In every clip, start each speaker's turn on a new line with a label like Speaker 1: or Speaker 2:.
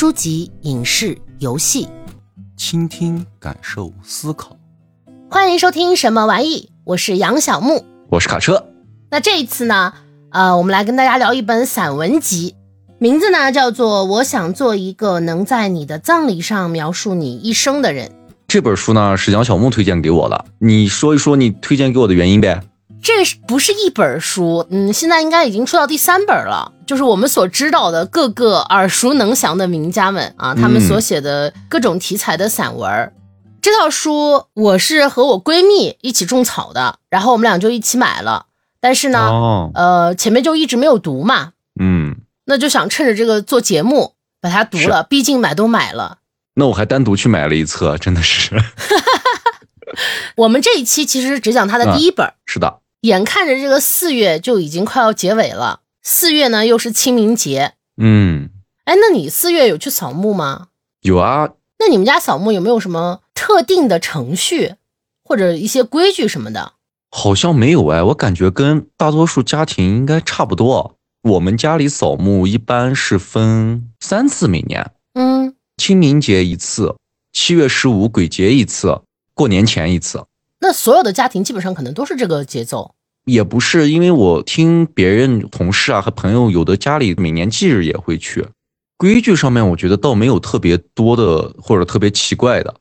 Speaker 1: 书籍、影视、游戏，
Speaker 2: 倾听、感受、思考。
Speaker 1: 欢迎收听什么玩意？我是杨小木，
Speaker 2: 我是卡车。
Speaker 1: 那这一次呢，呃，我们来跟大家聊一本散文集，名字呢叫做《我想做一个能在你的葬礼上描述你一生的人》。
Speaker 2: 这本书呢是杨小木推荐给我的，你说一说你推荐给我的原因呗？
Speaker 1: 这是不是一本书？嗯，现在应该已经出到第三本了。就是我们所知道的各个耳熟能详的名家们啊，他们所写的各种题材的散文。这套书我是和我闺蜜一起种草的，然后我们俩就一起买了。但是呢，呃，前面就一直没有读嘛。
Speaker 2: 嗯，
Speaker 1: 那就想趁着这个做节目把它读了，毕竟买都买了。
Speaker 2: 那我还单独去买了一册，真的是。
Speaker 1: 我们这一期其实只讲它的第一本。
Speaker 2: 是的。
Speaker 1: 眼看着这个四月就已经快要结尾了，四月呢又是清明节，
Speaker 2: 嗯，
Speaker 1: 哎，那你四月有去扫墓吗？
Speaker 2: 有啊。
Speaker 1: 那你们家扫墓有没有什么特定的程序或者一些规矩什么的？
Speaker 2: 好像没有哎，我感觉跟大多数家庭应该差不多。我们家里扫墓一般是分三次，每年，
Speaker 1: 嗯，
Speaker 2: 清明节一次，七月十五鬼节一次，过年前一次。
Speaker 1: 那所有的家庭基本上可能都是这个节奏，
Speaker 2: 也不是，因为我听别人同事啊和朋友，有的家里每年忌日也会去。规矩上面，我觉得倒没有特别多的或者特别奇怪的，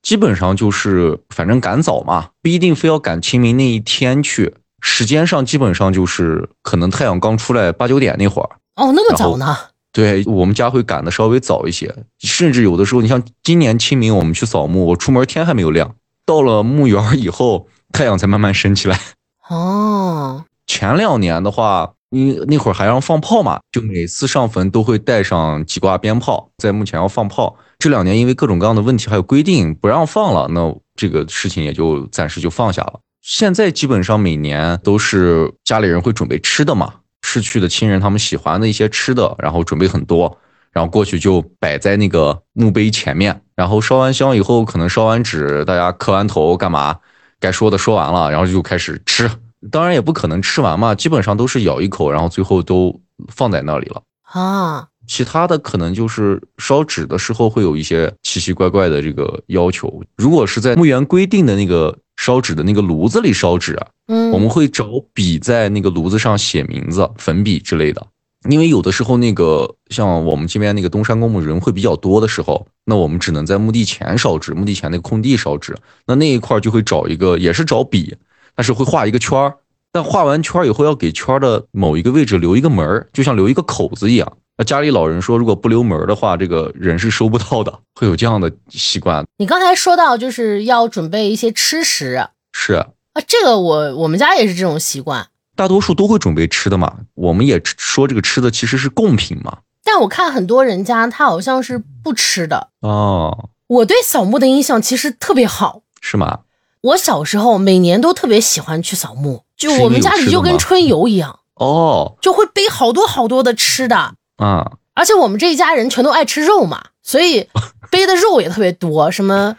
Speaker 2: 基本上就是反正赶早嘛，不一定非要赶清明那一天去。时间上基本上就是可能太阳刚出来八九点那会儿。
Speaker 1: 哦，那么早呢？
Speaker 2: 对我们家会赶的稍微早一些，甚至有的时候，你像今年清明我们去扫墓，我出门天还没有亮。到了墓园以后，太阳才慢慢升起来。
Speaker 1: 哦，
Speaker 2: 前两年的话，你那会儿还让放炮嘛，就每次上坟都会带上几挂鞭炮，在墓前要放炮。这两年因为各种各样的问题还有规定不让放了，那这个事情也就暂时就放下了。现在基本上每年都是家里人会准备吃的嘛，逝去的亲人他们喜欢的一些吃的，然后准备很多。然后过去就摆在那个墓碑前面，然后烧完香以后，可能烧完纸，大家磕完头干嘛？该说的说完了，然后就开始吃。当然也不可能吃完嘛，基本上都是咬一口，然后最后都放在那里了
Speaker 1: 啊。
Speaker 2: 其他的可能就是烧纸的时候会有一些奇奇怪怪的这个要求。如果是在墓园规定的那个烧纸的那个炉子里烧纸啊，
Speaker 1: 嗯，
Speaker 2: 我们会找笔在那个炉子上写名字，粉笔之类的。因为有的时候那个像我们这边那个东山公墓人会比较多的时候，那我们只能在墓地前烧纸，墓地前那个空地烧纸。那那一块就会找一个，也是找笔，但是会画一个圈儿。但画完圈儿以后要给圈的某一个位置留一个门儿，就像留一个口子一样。那家里老人说，如果不留门的话，这个人是收不到的，会有这样的习惯。
Speaker 1: 你刚才说到就是要准备一些吃食，
Speaker 2: 是啊，
Speaker 1: 这个我我们家也是这种习惯。
Speaker 2: 大多数都会准备吃的嘛，我们也说这个吃的其实是贡品嘛。
Speaker 1: 但我看很多人家他好像是不吃的
Speaker 2: 哦。
Speaker 1: 我对扫墓的印象其实特别好，
Speaker 2: 是吗？
Speaker 1: 我小时候每年都特别喜欢去扫墓，就我们家里就跟春游一样
Speaker 2: 哦，
Speaker 1: 就会背好多好多的吃的
Speaker 2: 啊。
Speaker 1: 而且我们这一家人全都爱吃肉嘛，所以背的肉也特别多，什么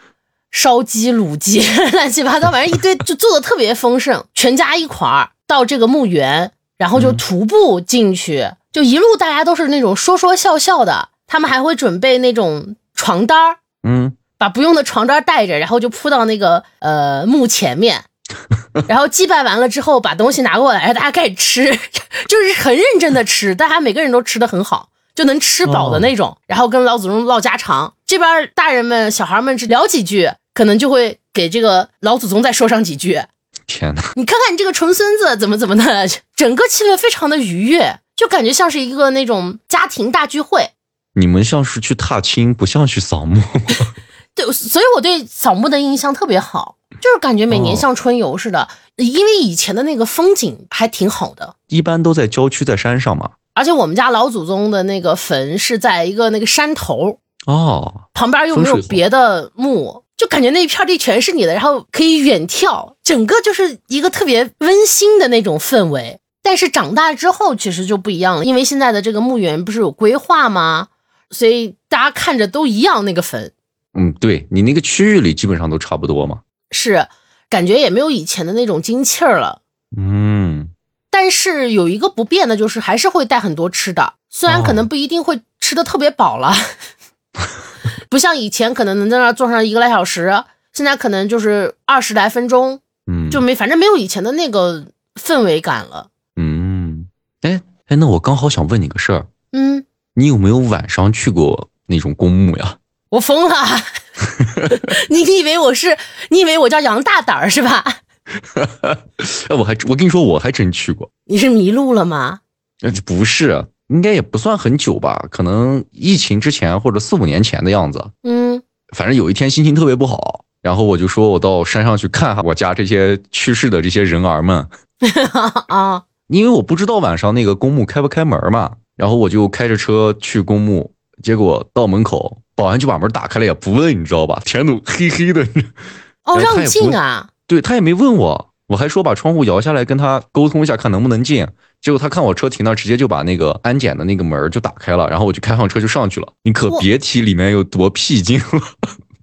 Speaker 1: 烧鸡、卤鸡，乱七八糟，反正一堆就做的特别丰盛，全家一块儿。到这个墓园，然后就徒步进去，就一路大家都是那种说说笑笑的。他们还会准备那种床单儿，
Speaker 2: 嗯，
Speaker 1: 把不用的床单带着，然后就铺到那个呃墓前面，然后祭拜完了之后，把东西拿过来，大家开始吃，就是很认真的吃，大家每个人都吃的很好，就能吃饱的那种。然后跟老祖宗唠家常，这边大人们、小孩们只聊几句，可能就会给这个老祖宗再说上几句。
Speaker 2: 天哪！
Speaker 1: 你看看你这个纯孙子怎么怎么的，整个气氛非常的愉悦，就感觉像是一个那种家庭大聚会。
Speaker 2: 你们像是去踏青，不像去扫墓。
Speaker 1: 对，所以我对扫墓的印象特别好，就是感觉每年像春游似的，因为以前的那个风景还挺好的。
Speaker 2: 一般都在郊区，在山上嘛。
Speaker 1: 而且我们家老祖宗的那个坟是在一个那个山头
Speaker 2: 哦，
Speaker 1: 旁边又没有别的墓。就感觉那一片地全是你的，然后可以远眺，整个就是一个特别温馨的那种氛围。但是长大之后其实就不一样了，因为现在的这个墓园不是有规划吗？所以大家看着都一样那个坟。
Speaker 2: 嗯，对你那个区域里基本上都差不多嘛。
Speaker 1: 是，感觉也没有以前的那种精气儿了。
Speaker 2: 嗯。
Speaker 1: 但是有一个不变的就是还是会带很多吃的，虽然可能不一定会。吃的特别饱了，不像以前可能能在那儿坐上一个来小时，现在可能就是二十来分钟，
Speaker 2: 嗯，
Speaker 1: 就没反正没有以前的那个氛围感了。
Speaker 2: 嗯，哎哎，那我刚好想问你个事儿，
Speaker 1: 嗯，
Speaker 2: 你有没有晚上去过那种公墓呀？
Speaker 1: 我疯了！你以为我是？你以为我叫杨大胆儿是吧？
Speaker 2: 哎，我还我跟你说，我还真去过。
Speaker 1: 你是迷路了吗？
Speaker 2: 呃，不是，应该也不算很久吧，可能疫情之前或者四五年前的样子。
Speaker 1: 嗯，
Speaker 2: 反正有一天心情特别不好，然后我就说我到山上去看看我家这些去世的这些人儿们，
Speaker 1: 啊，
Speaker 2: 因为我不知道晚上那个公墓开不开门嘛，然后我就开着车去公墓，结果到门口，保安就把门打开了，也不问，你知道吧？天都黑黑的，
Speaker 1: 哦，让进啊！
Speaker 2: 对他也没问我，我还说把窗户摇下来跟他沟通一下，看能不能进。结果他看我车停那儿，直接就把那个安检的那个门就打开了，然后我就开上车就上去了。你可别提里面有多僻静了。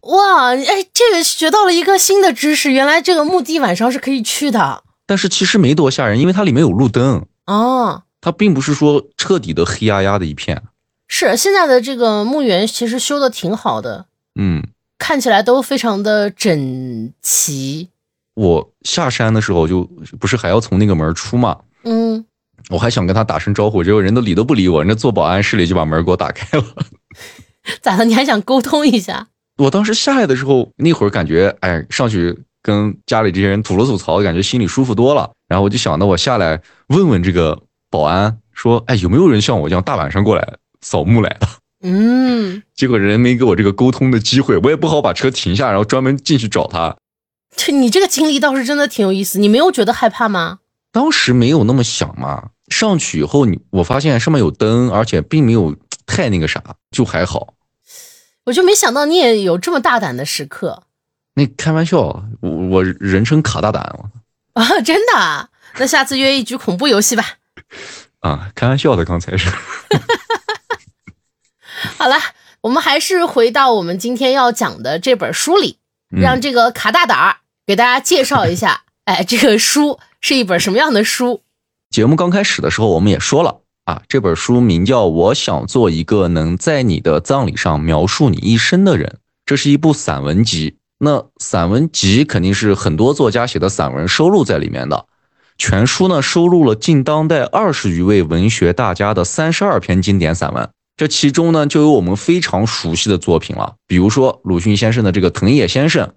Speaker 1: 哇，哎，这个学到了一个新的知识，原来这个墓地晚上是可以去的
Speaker 2: 但是其实没多吓人，因为它里面有路灯，
Speaker 1: 哦。
Speaker 2: 它并不是说彻底的黑压压的一片。
Speaker 1: 是现在的这个墓园其实修的挺好的，
Speaker 2: 嗯，
Speaker 1: 看起来都非常的整齐。
Speaker 2: 我下山的时候就不是还要从那个门出嘛，
Speaker 1: 嗯，
Speaker 2: 我还想跟他打声招呼，结果人都理都不理我，人家做保安室里就把门给我打开了。
Speaker 1: 咋的？你还想沟通一下？
Speaker 2: 我当时下来的时候，那会儿感觉，哎，上去跟家里这些人吐了吐槽，感觉心里舒服多了。然后我就想，那我下来问问这个保安，说，哎，有没有人像我这样大晚上过来扫墓来的？
Speaker 1: 嗯，
Speaker 2: 结果人没给我这个沟通的机会，我也不好把车停下，然后专门进去找他。
Speaker 1: 这你这个经历倒是真的挺有意思。你没有觉得害怕吗？
Speaker 2: 当时没有那么想嘛，上去以后你我发现上面有灯，而且并没有太那个啥，就还好。
Speaker 1: 我就没想到你也有这么大胆的时刻
Speaker 2: 那开玩笑，我我人称卡大胆
Speaker 1: 啊！真的啊？那下次约一局恐怖游戏吧。
Speaker 2: 啊，开玩笑的，刚才是。
Speaker 1: 好了，我们还是回到我们今天要讲的这本书里，
Speaker 2: 嗯
Speaker 1: 让这个卡大胆儿给大家介绍一下。哎，这个书是一本什么样的书？
Speaker 2: 节目刚开始的时候，我们也说了啊，这本书名叫《我想做一个能在你的葬礼上描述你一生的人》，这是一部散文集。那散文集肯定是很多作家写的散文收录在里面的。全书呢收录了近当代二十余位文学大家的三十二篇经典散文，这其中呢就有我们非常熟悉的作品了，比如说鲁迅先生的这个《藤野先生》，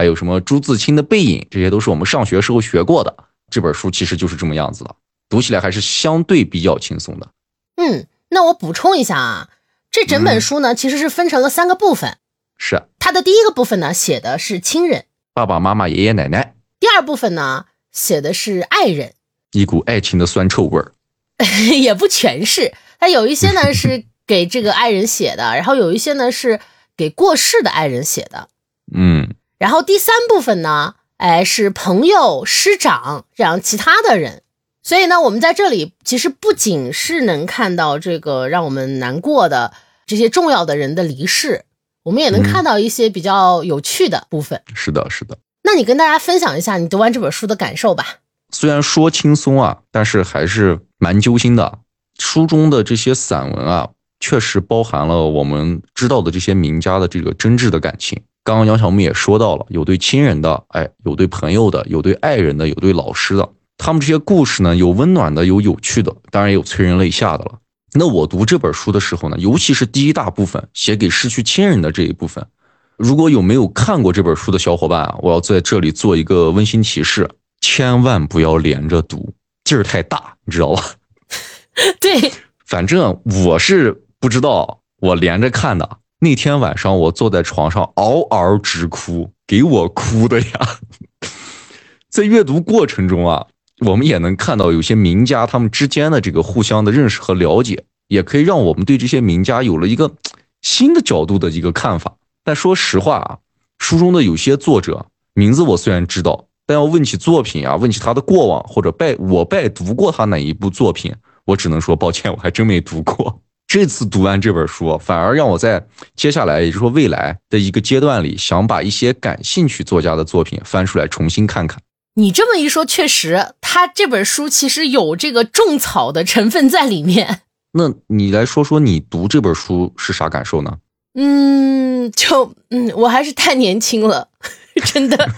Speaker 2: 还有什么朱自清的《背影》，这些都是我们上学时候学过的。这本书其实就是这么样子的。读起来还是相对比较轻松的。
Speaker 1: 嗯，那我补充一下啊，这整本书呢、其实是分成了三个部分。
Speaker 2: 是啊
Speaker 1: 它的第一个部分呢写的是亲人，
Speaker 2: 爸爸妈妈、爷爷奶奶，
Speaker 1: 第二部分呢写的是爱人，
Speaker 2: 一股爱情的酸臭味儿。
Speaker 1: 也不全是，它有一些呢是 给这个爱人写的，然后有一些呢是给过世的爱人写的，
Speaker 2: 嗯，
Speaker 1: 然后第三部分呢，哎是朋友、师长这样其他的人。所以呢，我们在这里其实不仅是能看到这个让我们难过的这些重要的人的离世，我们也能
Speaker 2: 嗯
Speaker 1: 看到一些比较有趣的部分。
Speaker 2: 是的，是的。
Speaker 1: 那你跟大家分享一下你读完这本书的感受吧。
Speaker 2: 虽然说轻松啊，但是还是蛮揪心的。书中的这些散文啊，确实包含了我们知道的这些名家的这个真挚的感情。刚刚杨小木也说到了，有对亲人的，哎，有对朋友的，有对爱人的，有对老师的。他们这些故事呢，有温暖的，有有趣的，当然也有催人泪下的了。那我读这本书的时候呢，尤其是第一大部分写给失去亲人的这一部分，如果有没有看过这本书的小伙伴啊，我要在这里做一个温馨提示：千万不要连着读，劲儿太大，你知道吧？
Speaker 1: 对，
Speaker 2: 反正我是不知道，我连着看的。那天晚上我坐在床上嗷嗷直哭，给我哭的呀！在阅读过程中啊，我们也能看到有些名家他们之间的这个互相的认识和了解，也可以让我们对这些名家有了一个新的角度的一个看法。但说实话啊，书中的有些作者名字我虽然知道，但要问起作品啊，问起他的过往或者拜我拜读过他哪一部作品，我只能说抱歉，我还真没读过。这次读完这本书，反而让我在接下来，也就是说未来的一个阶段里，想把一些感兴趣作家的作品翻出来重新看看。
Speaker 1: 你这么一说，确实，他这本书其实有这个种草的成分在里面。
Speaker 2: 那你来说说你读这本书是啥感受呢？
Speaker 1: 嗯，就嗯，我还是太年轻了，真的。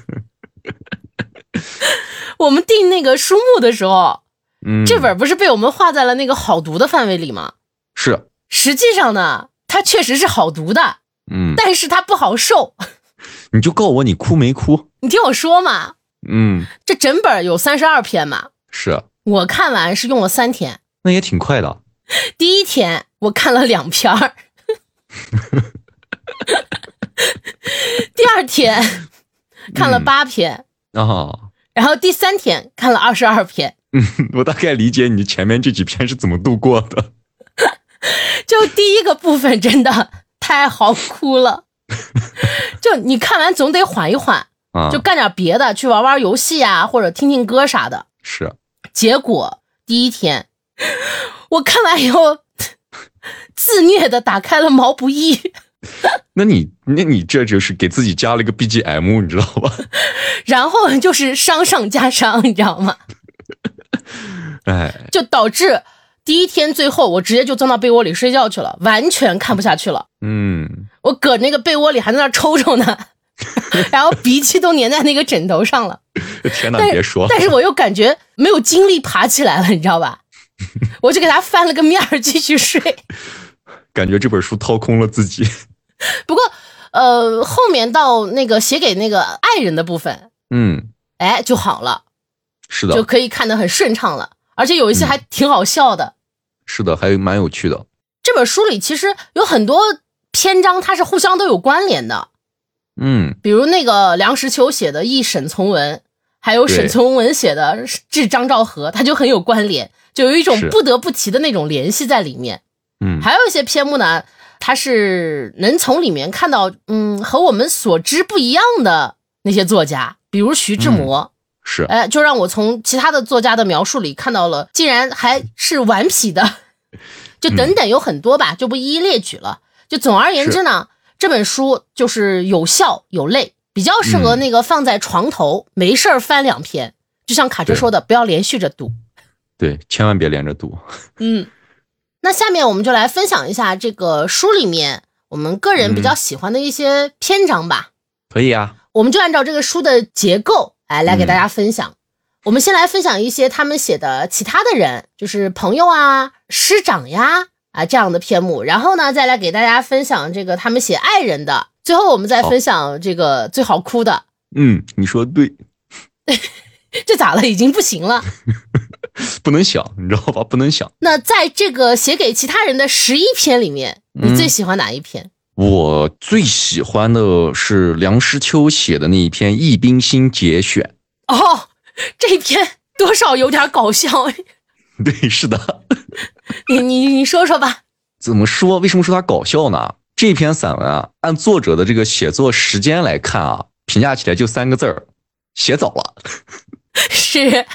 Speaker 1: 我们定那个书目的时候，
Speaker 2: 嗯，
Speaker 1: 这本不是被我们划在了那个好读的范围里吗？
Speaker 2: 是，
Speaker 1: 实际上呢，它确实是好读的，
Speaker 2: 嗯，
Speaker 1: 但是它不好受。
Speaker 2: 你就告诉我你哭没哭？
Speaker 1: 你听我说嘛，
Speaker 2: 嗯，
Speaker 1: 这整本有三十二篇嘛，
Speaker 2: 是，
Speaker 1: 我看完是用了三天，
Speaker 2: 那也挺快的。
Speaker 1: 第一天我看了两篇儿，第二天看了八篇，
Speaker 2: 啊，
Speaker 1: 然后第三天看了二十二篇。
Speaker 2: 嗯，我大概理解你前面这几篇是怎么度过的。
Speaker 1: 就第一个部分真的太好哭了，就你看完总得缓一缓，
Speaker 2: 啊，
Speaker 1: 就干点别的，去玩玩游戏啊，或者听听歌啥的。
Speaker 2: 是，
Speaker 1: 结果第一天我看完以后，自虐的打开了毛不易，
Speaker 2: 那你那你这就是给自己加了一个 BGM，你知道吧？
Speaker 1: 然后就是伤上加伤，你知道吗？
Speaker 2: 哎，
Speaker 1: 就导致第一天最后我直接就钻到被窝里睡觉去了，完全看不下去了。
Speaker 2: 嗯，
Speaker 1: 我搁那个被窝里还在那抽抽呢，然后鼻涕都粘在那个枕头上了。
Speaker 2: 天哪，别说，
Speaker 1: 但是我又感觉没有精力爬起来了，你知道吧？我就给他翻了个面儿继续睡。
Speaker 2: 感觉这本书掏空了自己。
Speaker 1: 不过，呃，后面到那个写给那个爱人的部分，
Speaker 2: 嗯，
Speaker 1: 哎就好了，
Speaker 2: 是的，
Speaker 1: 就可以看得很顺畅了，而且有一些还挺好笑的。
Speaker 2: 是的，还蛮有趣的。
Speaker 1: 这本书里其实有很多篇章，它是互相都有关联的，
Speaker 2: 嗯，
Speaker 1: 比如那个梁实秋写的《忆沈从文》，还有沈从文写的《致张兆和》，它就很有关联，就有一种不得不提的那种联系在里面。
Speaker 2: 嗯，
Speaker 1: 还有一些篇目呢，它是能从里面看到，嗯，和我们所知不一样的那些作家，比如徐志摩，
Speaker 2: 是，
Speaker 1: 哎，就让我从其他的作家的描述里看到了，竟然还是顽皮的，就等等有很多吧，就不一一列举了。就总而言之呢，这本书就是有笑有泪，比较适合那个放在床头、没事儿翻两篇。就像卡车说的，不要连续着读。
Speaker 2: 对，千万别连着读。
Speaker 1: 嗯，那下面我们就来分享一下这个书里面我们个人比较喜欢的一些篇章吧。
Speaker 2: 可以啊，
Speaker 1: 我们就按照这个书的结构，哎，来给大家分享。我们先来分享一些他们写的其他的人，就是朋友啊、师长呀啊这样的篇目，然后呢，再来给大家分享这个他们写爱人的，最后我们再分享这个最好哭的。
Speaker 2: 嗯，你说对，
Speaker 1: 这咋了？已经不行了。
Speaker 2: 不能想，你知道吧？不能想。
Speaker 1: 那在这个写给其他人的十一篇里面，你最喜欢哪一篇？
Speaker 2: 我最喜欢的是梁实秋写的那一篇《易冰心节选
Speaker 1: 哦，这一篇多少有点搞笑，》。
Speaker 2: 对，是的。
Speaker 1: 你你你说说吧。
Speaker 2: 怎么说？为什么说它搞笑呢？这篇散文啊，按作者的这个写作时间来看啊，评价起来就三个字儿：写早了。
Speaker 1: 是，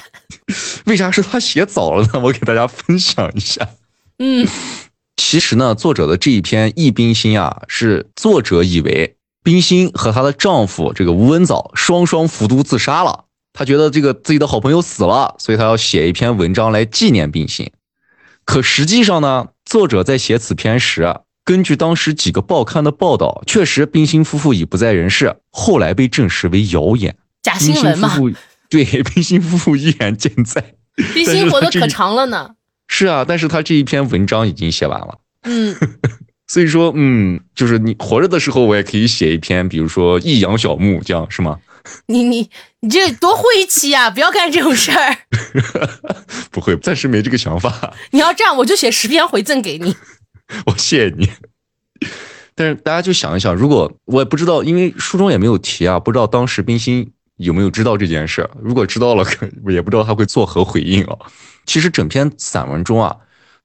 Speaker 2: 为啥是他写早了呢？我给大家分享一下。
Speaker 1: 嗯
Speaker 2: 其实呢，作者的这一篇《忆冰心》啊，是作者以为冰心和她的丈夫这个吴文藻双双服毒自杀了，她觉得这个自己的好朋友死了，所以她要写一篇文章来纪念冰心。可实际上呢，作者在写此篇时啊，根据当时几个报刊的报道，确实冰心夫妇已不在人世，后来被证实为谣言。
Speaker 1: 假新闻嘛，
Speaker 2: 对冰心夫妇依然健在。
Speaker 1: 冰心 活得可长了呢。
Speaker 2: 是啊，但是他这一篇文章已经写完了。
Speaker 1: 嗯，
Speaker 2: 所以说，嗯，就是你活着的时候，我也可以写一篇，比如说《益阳小木》这样，是吗？
Speaker 1: 你你你这多晦气啊！不要干这种事儿。
Speaker 2: 不会，暂时没这个想法。
Speaker 1: 你要这样，我就写十篇回赠给你。
Speaker 2: 我谢谢你。但是大家就想一想，如果我也不知道，因为书中也没有提啊，不知道当时冰心有没有知道这件事。如果知道了，可 也不知道他会作何回应啊。其实整篇散文中啊，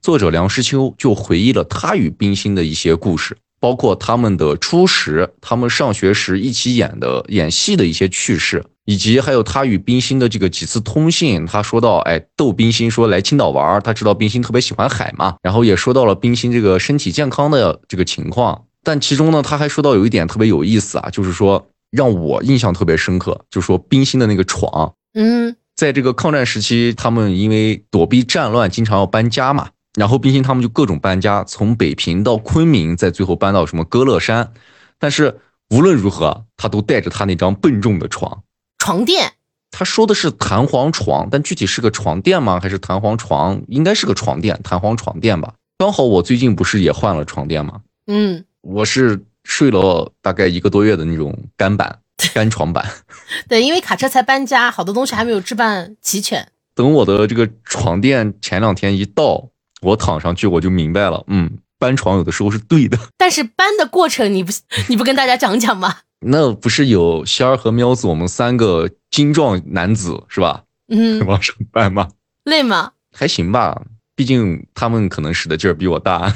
Speaker 2: 作者梁实秋就回忆了他与冰心的一些故事，包括他们的初识、他们上学时一起演的演戏的一些趣事，以及还有他与冰心的这个几次通信。他说到，哎，逗冰心说来青岛玩，他知道冰心特别喜欢海嘛，然后也说到了冰心这个身体健康的这个情况。但其中呢，他还说到有一点特别有意思啊，就是说让我印象特别深刻，就说冰心的那个床，
Speaker 1: 嗯
Speaker 2: 在这个抗战时期，他们因为躲避战乱，经常要搬家嘛。然后冰心他们就各种搬家，从北平到昆明，再最后搬到什么歌乐山。但是无论如何，他都带着他那张笨重的床，
Speaker 1: 床垫。
Speaker 2: 他说的是弹簧床，但具体是个床垫吗？还是弹簧床？应该是个床垫，弹簧床垫吧。刚好我最近不是也换了床垫吗？
Speaker 1: 嗯，
Speaker 2: 我是睡了大概一个多月的那种干板、干床板。
Speaker 1: 对，因为卡车才搬家，好多东西还没有置办齐全。
Speaker 2: 等我的这个床垫前两天一到，我躺上去我就明白了，嗯，搬床有的时候是对的。
Speaker 1: 但是搬的过程你不 你不跟大家讲讲吗？
Speaker 2: 那不是有仙儿和喵子，我们三个精壮男子是吧？
Speaker 1: 嗯，
Speaker 2: 往上搬吗？
Speaker 1: 累吗？
Speaker 2: 还行吧，毕竟他们可能使的劲儿比我大。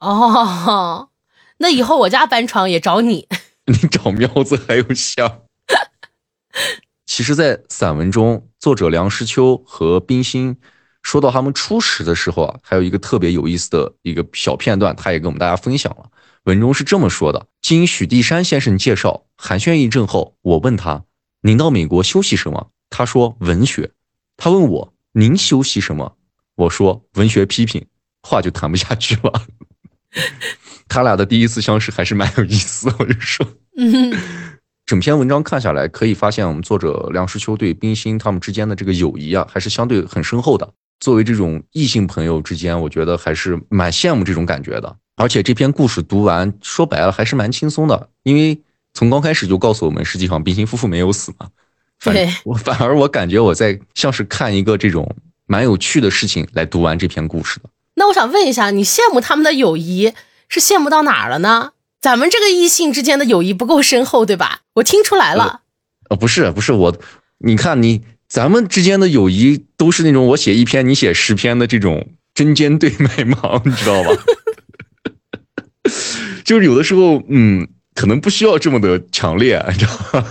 Speaker 1: 哦，那以后我家搬床也找你。
Speaker 2: 你找喵子还有仙儿。其实，在散文中，作者梁实秋和冰心说到他们初识的时候啊，还有一个特别有意思的一个小片段，他也跟我们大家分享了。文中是这么说的：经许地山先生介绍，寒暄一阵后，我问他：“您到美国休息什么？”他说：“文学。”他问我：“您休息什么？”我说：“文学批评。”话就谈不下去了。他俩的第一次相识还是蛮有意思，我就说。
Speaker 1: 嗯，
Speaker 2: 整篇文章看下来，可以发现我们作者梁实秋对冰心他们之间的这个友谊啊，还是相对很深厚的。作为这种异性朋友之间，我觉得还是蛮羡慕这种感觉的。而且这篇故事读完，说白了还是蛮轻松的，因为从刚开始就告诉我们，实际上冰心夫妇没有死嘛。
Speaker 1: 反，
Speaker 2: 我反而我感觉我在像是看一个这种蛮有趣的事情来读完这篇故事的。
Speaker 1: 那我想问一下，你羡慕他们的友谊是羡慕到哪儿了呢？咱们这个异性之间的友谊不够深厚，对吧？我听出来了。
Speaker 2: 呃，不是，不是我，你看你咱们之间的友谊都是那种我写一篇，你写十篇的这种针尖对麦芒，你知道吧？就是有的时候，嗯，可能不需要这么的强烈，你知道吗？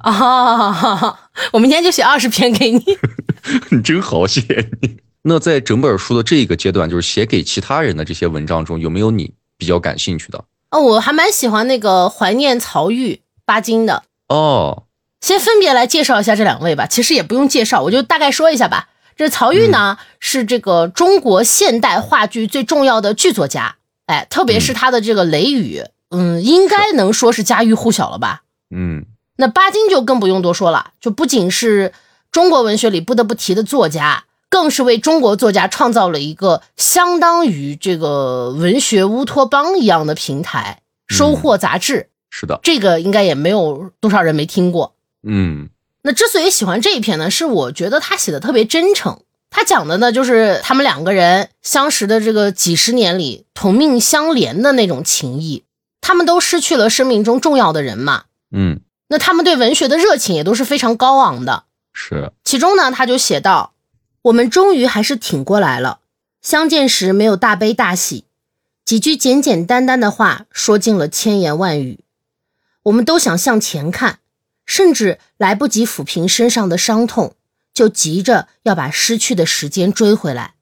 Speaker 1: 啊，我明天就写二十篇给你。
Speaker 2: 你真好写你。那在整本书的这一个阶段，就是写给其他人的这些文章中，有没有你比较感兴趣的？
Speaker 1: 哦，我还蛮喜欢那个怀念曹郁、巴金的。
Speaker 2: 哦，
Speaker 1: 先分别来介绍一下这两位吧。其实也不用介绍，我就大概说一下吧。这曹郁呢，是这个中国现代话剧最重要的剧作家。哎，特别是他的这个《雷雨》，嗯，应该能说是家喻户晓了吧？
Speaker 2: 嗯，
Speaker 1: 那巴金就更不用多说了，就不仅是中国文学里不得不提的作家，更是为中国作家创造了一个相当于这个文学乌托邦一样的平台——收获杂志。
Speaker 2: 是的，
Speaker 1: 这个应该也没有多少人没听过。
Speaker 2: 嗯，
Speaker 1: 那之所以喜欢这一篇呢，是我觉得他写的特别真诚。他讲的呢，就是他们两个人相识的这个几十年里同命相连的那种情谊。他们都失去了生命中重要的人嘛，
Speaker 2: 嗯，
Speaker 1: 那他们对文学的热情也都是非常高昂的。
Speaker 2: 是，
Speaker 1: 其中呢，他就写到：“我们终于还是挺过来了。相见时没有大悲大喜，几句简简单单的话说尽了千言万语。我们都想向前看，甚至来不及抚平身上的伤痛。”就急着要把失去的时间追回来。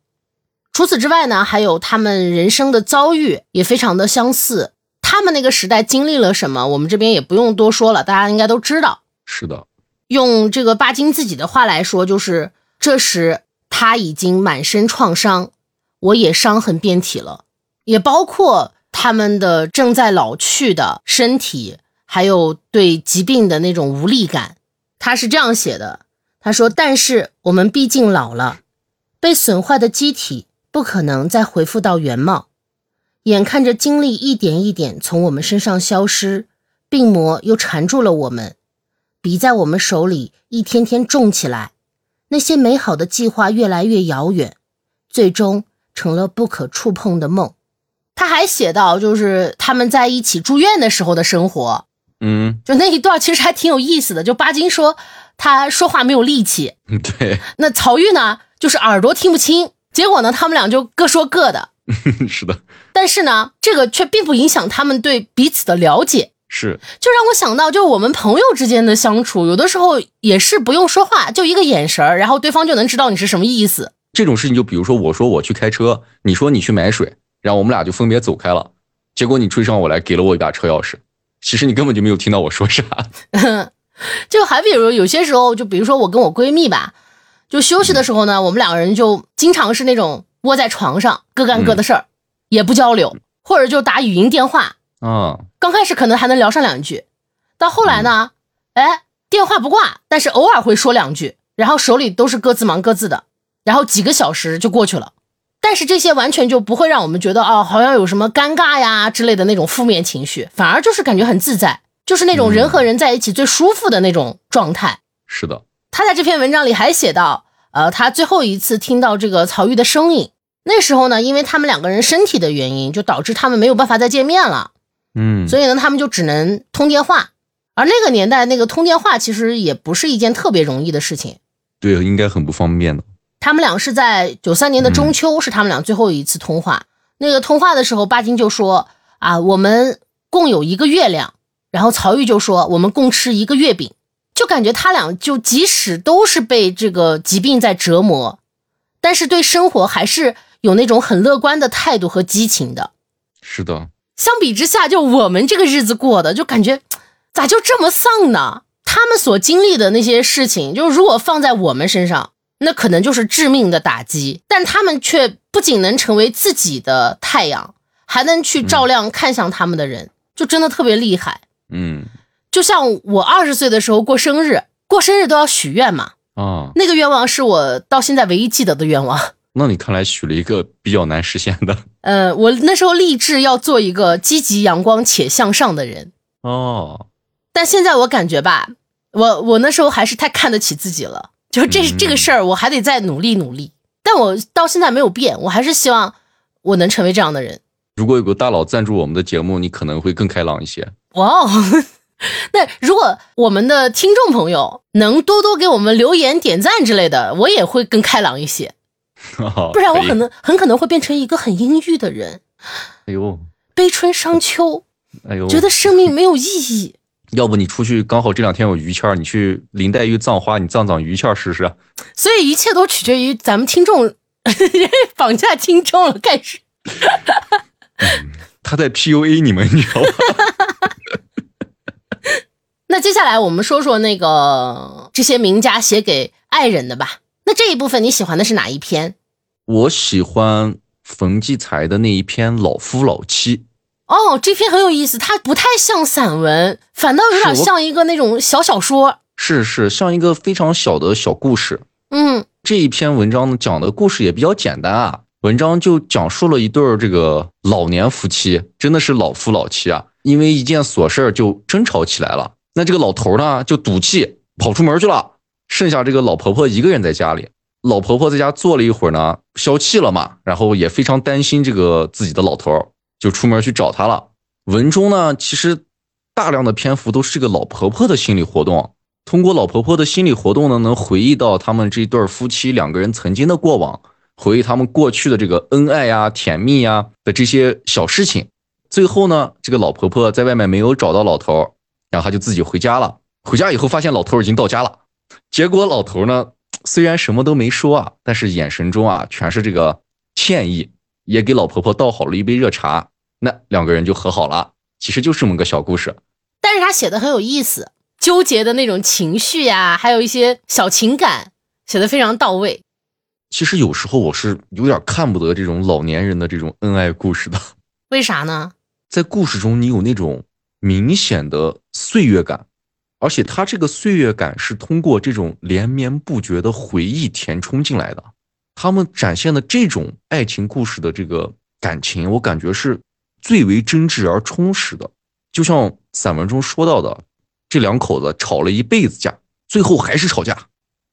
Speaker 1: 除此之外呢，还有他们人生的遭遇也非常的相似。他们那个时代经历了什么，我们这边也不用多说了，大家应该都知道。
Speaker 2: 是的，
Speaker 1: 用这个巴金自己的话来说，就是这时他已经满身创伤，我也伤痕遍体了，也包括他们的正在老去的身体，还有对疾病的那种无力感。他是这样写的。他说：“但是我们毕竟老了，被损坏的机体不可能再恢复到原貌。眼看着精力一点一点从我们身上消失，病魔又缠住了我们，笔在我们手里一天天重起来。那些美好的计划越来越遥远，最终成了不可触碰的梦。”他还写到，就是他们在一起住院的时候的生活。
Speaker 2: 嗯，
Speaker 1: 就那一段其实还挺有意思的。就巴金说他说话没有力气，
Speaker 2: 对。
Speaker 1: 那曹郁呢，就是耳朵听不清。结果呢，他们俩就各说各的。
Speaker 2: 是的。
Speaker 1: 但是呢，这个却并不影响他们对彼此的了解。
Speaker 2: 是。
Speaker 1: 就让我想到，就是我们朋友之间的相处，有的时候也是不用说话，就一个眼神儿然后对方就能知道你是什么意思。
Speaker 2: 这种事情，就比如说我说我去开车，你说你去买水，然后我们俩就分别走开了。结果你追上我来，给了我一把车钥匙。其实你根本就没有听到我说啥，
Speaker 1: 就还比如有些时候，就比如说我跟我闺蜜吧，就休息的时候呢，我们两个人就经常是那种窝在床上各干各的事儿，也不交流，或者就打语音电话。
Speaker 2: 啊，
Speaker 1: 刚开始可能还能聊上两句，到后来呢，哎，电话不挂，但是偶尔会说两句，然后手里都是各自忙各自的，然后几个小时就过去了。但是这些完全就不会让我们觉得哦，好像有什么尴尬呀之类的那种负面情绪，反而就是感觉很自在，就是那种人和人在一起最舒服的那种状态。
Speaker 2: 是的，
Speaker 1: 他在这篇文章里还写到，呃，他最后一次听到这个曹玉的声音，那时候呢，因为他们两个人身体的原因，就导致他们没有办法再见面了，
Speaker 2: 嗯，
Speaker 1: 所以呢，他们就只能通电话。而那个年代，那个通电话其实也不是一件特别容易的事情。
Speaker 2: 对，应该很不方便的。
Speaker 1: 他们俩是在九三年的中秋，是他们俩最后一次通话。那个通话的时候，巴金就说：“啊，我们共有一个月亮。”然后曹玉就说：“我们共吃一个月饼。”就感觉他俩就即使都是被这个疾病在折磨，但是对生活还是有那种很乐观的态度和激情的。
Speaker 2: 是的，
Speaker 1: 相比之下，就我们这个日子过的，就感觉咋就这么丧呢？他们所经历的那些事情，就是如果放在我们身上。那可能就是致命的打击，但他们却不仅能成为自己的太阳，还能去照亮看向他们的人，就真的特别厉害。
Speaker 2: 嗯，
Speaker 1: 就像我二十岁的时候过生日，过生日都要许愿嘛。
Speaker 2: 啊，
Speaker 1: 那个愿望是我到现在唯一记得的愿望。
Speaker 2: 那你看来许了一个比较难实现的。
Speaker 1: 呃，我那时候立志要做一个积极、阳光且向上的人。
Speaker 2: 哦，
Speaker 1: 但现在我感觉吧，我我那时候还是太看得起自己了。就这这个事儿，我还得再努力努力。但我到现在没有变，我还是希望我能成为这样的人。
Speaker 2: 如果有个大佬赞助我们的节目，你可能会更开朗一些。
Speaker 1: 哇哦！那如果我们的听众朋友能多多给我们留言、点赞之类的，我也会更开朗一些。不然我可能很可能会变成一个很阴郁的人。
Speaker 2: 哎呦，
Speaker 1: 悲春伤秋。
Speaker 2: 哎呦，
Speaker 1: 觉得生命没有意义。
Speaker 2: 要不你出去，刚好这两天有于谦你去林黛玉葬花，你葬葬于谦试试。
Speaker 1: 所以一切都取决于咱们听众，绑架听众了，开始。
Speaker 2: 他在 PUA 你们，你知道吗？
Speaker 1: 那接下来我们说说那个这些名家写给爱人的吧。那这一部分你喜欢的是哪一篇？
Speaker 2: 我喜欢冯骥才的那一篇《老夫老妻》。
Speaker 1: 哦，这篇很有意思，它不太像散文，反倒有点像一个那种小小说。
Speaker 2: 是是，像一个非常小的小故事。
Speaker 1: 嗯，
Speaker 2: 这一篇文章呢讲的故事也比较简单啊。文章就讲述了一对儿这个老年夫妻，真的是老夫老妻啊，因为一件琐事儿就争吵起来了。那这个老头呢就赌气跑出门去了，剩下这个老婆婆一个人在家里。老婆婆在家坐了一会儿呢，消气了嘛，然后也非常担心这个自己的老头。就出门去找他了。文中呢，其实大量的篇幅都是这个老婆婆的心理活动。通过老婆婆的心理活动呢，能回忆到他们这对夫妻两个人曾经的过往，回忆他们过去的这个恩爱呀、甜蜜呀的这些小事情。最后呢，这个老婆婆在外面没有找到老头，然后她就自己回家了。回家以后发现老头已经到家了。结果老头呢，虽然什么都没说啊，但是眼神中啊全是这个歉意，也给老婆婆倒好了一杯热茶。那两个人就和好了，其实就是这么个小故事。
Speaker 1: 但是他写的很有意思，纠结的那种情绪呀，还有一些小情感，写的非常到位。
Speaker 2: 其实有时候我是有点看不得这种老年人的这种恩爱故事的。
Speaker 1: 为啥呢？
Speaker 2: 在故事中你有那种明显的岁月感，而且他这个岁月感是通过这种连绵不绝的回忆填充进来的。他们展现的这种爱情故事的这个感情，我感觉是。最为真挚而充实的，就像散文中说到的，这两口子吵了一辈子架，最后还是吵架，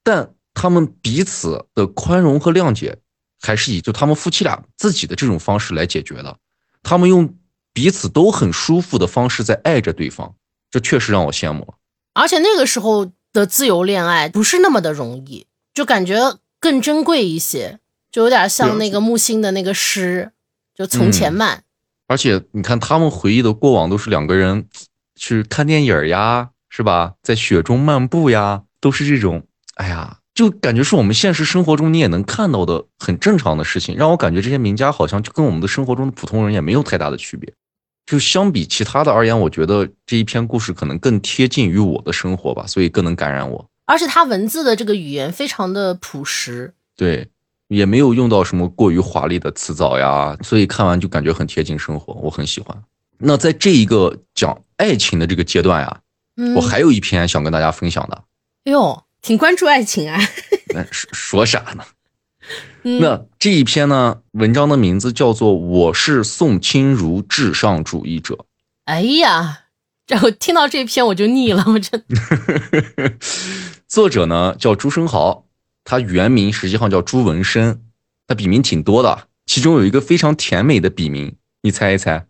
Speaker 2: 但他们彼此的宽容和谅解，还是以就他们夫妻俩自己的这种方式来解决的。他们用彼此都很舒服的方式在爱着对方，这确实让我羡慕了。
Speaker 1: 而且那个时候的自由恋爱不是那么的容易，就感觉更珍贵一些，就有点像那个木心的那个诗，就从前慢。
Speaker 2: 而且你看，他们回忆的过往都是两个人去看电影呀，是吧？在雪中漫步呀，都是这种，哎呀，就感觉是我们现实生活中你也能看到的很正常的事情，让我感觉这些名家好像就跟我们的生活中的普通人也没有太大的区别。就相比其他的而言，我觉得这一篇故事可能更贴近于我的生活吧，所以更能感染我。
Speaker 1: 而且他文字的这个语言非常的朴实，
Speaker 2: 对，也没有用到什么过于华丽的词藻呀，所以看完就感觉很贴近生活，我很喜欢。那在这一个讲爱情的这个阶段呀，
Speaker 1: 嗯，
Speaker 2: 我还有一篇想跟大家分享的。
Speaker 1: 哟，挺关注爱情啊。
Speaker 2: 那 说说啥呢？
Speaker 1: 嗯
Speaker 2: 那这一篇呢，文章的名字叫做《我是宋清如至上主义者》。
Speaker 1: 哎呀，这我听到这篇我就腻了，我真的。
Speaker 2: 作者呢叫朱生豪，他原名实际上叫朱文生，他笔名挺多的，其中有一个非常甜美的笔名，你猜一猜？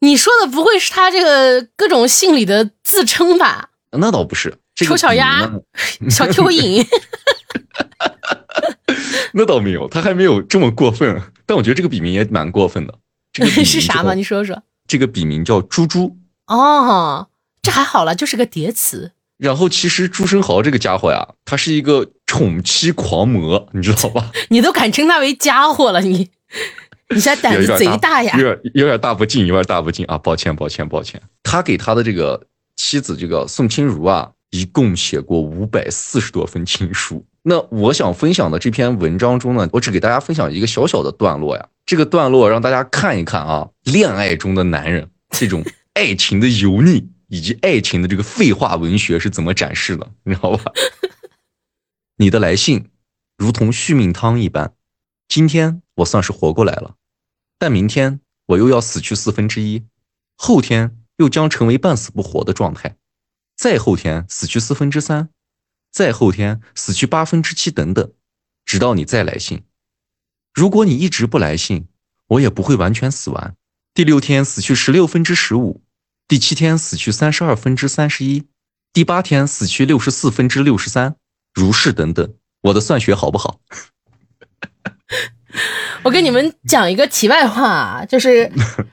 Speaker 1: 你说的不会是他这个各种姓里的自称吧？
Speaker 2: 那倒不是，这个
Speaker 1: 丑小鸭 小蚯蚓，
Speaker 2: 那倒没有，他还没有这么过分。但我觉得这个笔名也蛮过分的。这个
Speaker 1: 是啥吗？你说说。
Speaker 2: 这个笔名叫猪猪。
Speaker 1: 哦，这还好了，就是个叠词。
Speaker 2: 然后其实朱生豪这个家伙呀，他是一个宠妻狂魔，你知道吧？
Speaker 1: 你都敢称他为家伙了，你你现在胆子贼大呀
Speaker 2: 有！点有点大不敬，有点大不敬啊！抱歉，抱歉，抱歉。他给他的这个妻子这个宋清如啊，一共写过五百四十多封情书。那我想分享的这篇文章中呢，我只给大家分享一个小小的段落呀。这个段落让大家看一看啊，恋爱中的男人这种 爱情的油腻以及爱情的这个废话文学是怎么展示的，你知道吧？你的来信如同续命汤一般，今天我算是活过来了。但明天我又要死去四分之一，后天又将成为半死不活的状态，再后天死去四分之三，再后天死去八分之七等等，直到你再来信。如果你一直不来信，我也不会完全死完。第六天死去十六分之十五，第七天死去三十二分之三十一，第八天死去六十四分之六十三，如是等等。我的算学好不好？
Speaker 1: 我跟你们讲一个题外话啊，就是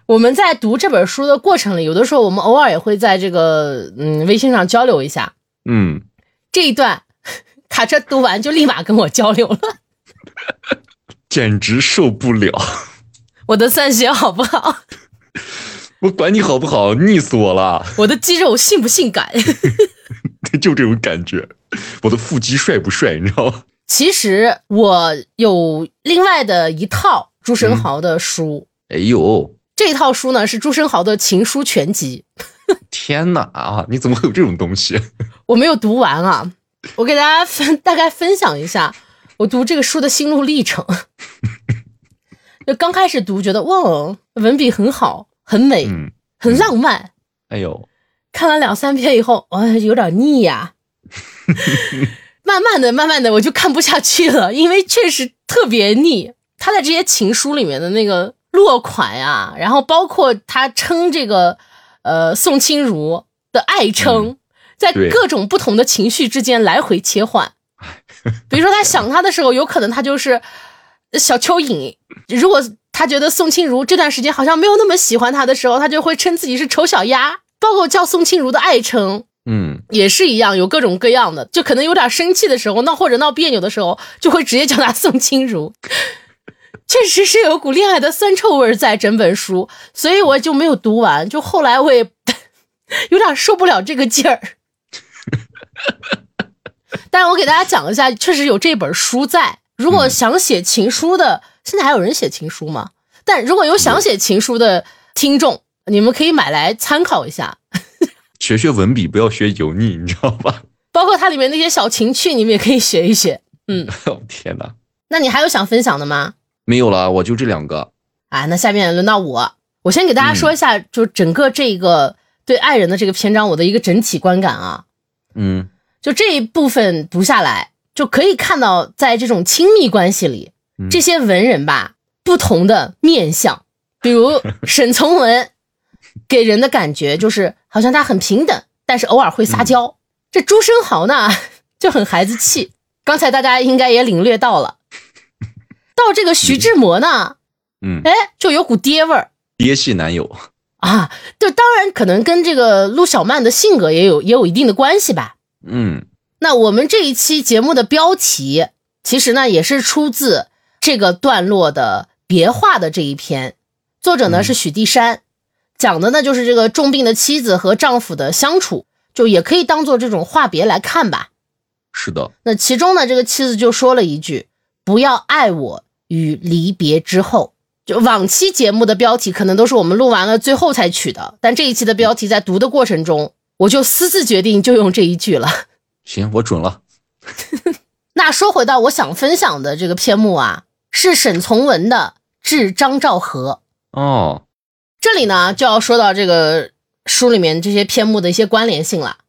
Speaker 1: 我们在读这本书的过程里，有的时候我们偶尔也会在这个嗯微信上交流一下。
Speaker 2: 嗯，
Speaker 1: 这一段卡车读完就立马跟我交流了，
Speaker 2: 简直受不了。
Speaker 1: 我的算学好不好？
Speaker 2: 我管你好不好，腻死我了，
Speaker 1: 我的肌肉性不性感？
Speaker 2: 就这种感觉。我的腹肌帅不帅，你知道吗？
Speaker 1: 其实我有另外的一套朱生豪的书，
Speaker 2: 哎呦，
Speaker 1: 这套书呢是朱生豪的情书全集，
Speaker 2: 天哪啊！你怎么会有这种东西？
Speaker 1: 我没有读完啊，我给大家分大概分享一下我读这个书的心路历程。就刚开始读，觉得哇，文笔很好，很美，
Speaker 2: 嗯，
Speaker 1: 很浪漫。
Speaker 2: 哎呦，
Speaker 1: 看了两三篇以后，哇，有点腻呀、慢慢的，慢慢的，我就看不下去了，因为确实特别腻。他在这些情书里面的那个落款呀，然后包括他称这个呃宋清如的爱称，在各种不同的情绪之间来回切换。比如说他想他的时候，有可能他就是小蚯蚓；如果他觉得宋清如这段时间好像没有那么喜欢他的时候，他就会称自己是丑小鸭。包括叫宋清如的爱称，
Speaker 2: 嗯，
Speaker 1: 也是一样，有各种各样的，就可能有点生气的时候，闹或者闹别扭的时候，就会直接叫他宋清如。确实是有股恋爱的酸臭味儿在整本书，所以我就没有读完。就后来我也 有点受不了这个劲儿。但是我给大家讲一下，确实有这本书在。如果想写情书的，现在还有人写情书吗？但如果有想写情书的听众，你们可以买来参考一下。
Speaker 2: 学学文笔，不要学油腻，你知道吧？
Speaker 1: 包括它里面那些小情趣，你们也可以学一学。嗯，
Speaker 2: 哦天哪，
Speaker 1: 那你还有想分享的吗？
Speaker 2: 没有了，我就这两个。
Speaker 1: 啊，那下面轮到我，我先给大家说一下，就整个这个对爱人的这个篇章，我的一个整体观感啊。
Speaker 2: 嗯
Speaker 1: 就这一部分读下来，就可以看到，在这种亲密关系里，
Speaker 2: 嗯
Speaker 1: 这些文人吧，不同的面相，比如沈从文，给人的感觉就是好像他很平等，但是偶尔会撒娇。这朱生豪呢，就很孩子气。刚才大家应该也领略到了。到这个徐志摩呢，
Speaker 2: 嗯，
Speaker 1: 哎，就有股爹味儿
Speaker 2: 爹系男友。
Speaker 1: 啊。就当然可能跟这个陆小曼的性格也有也有一定的关系吧。
Speaker 2: 嗯
Speaker 1: 那我们这一期节目的标题，其实呢也是出自这个段落的别话的这一篇，作者呢是许地山，讲的呢就是这个重病的妻子和丈夫的相处，就也可以当做这种话别来看吧。
Speaker 2: 是的。
Speaker 1: 那其中呢，这个妻子就说了一句：“不要爱我与离别之后。就往期节目的标题可能都是我们录完了最后才取的，但这一期的标题在读的过程中，我就私自决定就用这一句了。
Speaker 2: 行，我准了。
Speaker 1: 那说回到我想分享的这个篇目啊，是沈从文的《致张兆和》
Speaker 2: 哦。
Speaker 1: 这里呢就要说到这个书里面这些篇目的一些关联性了，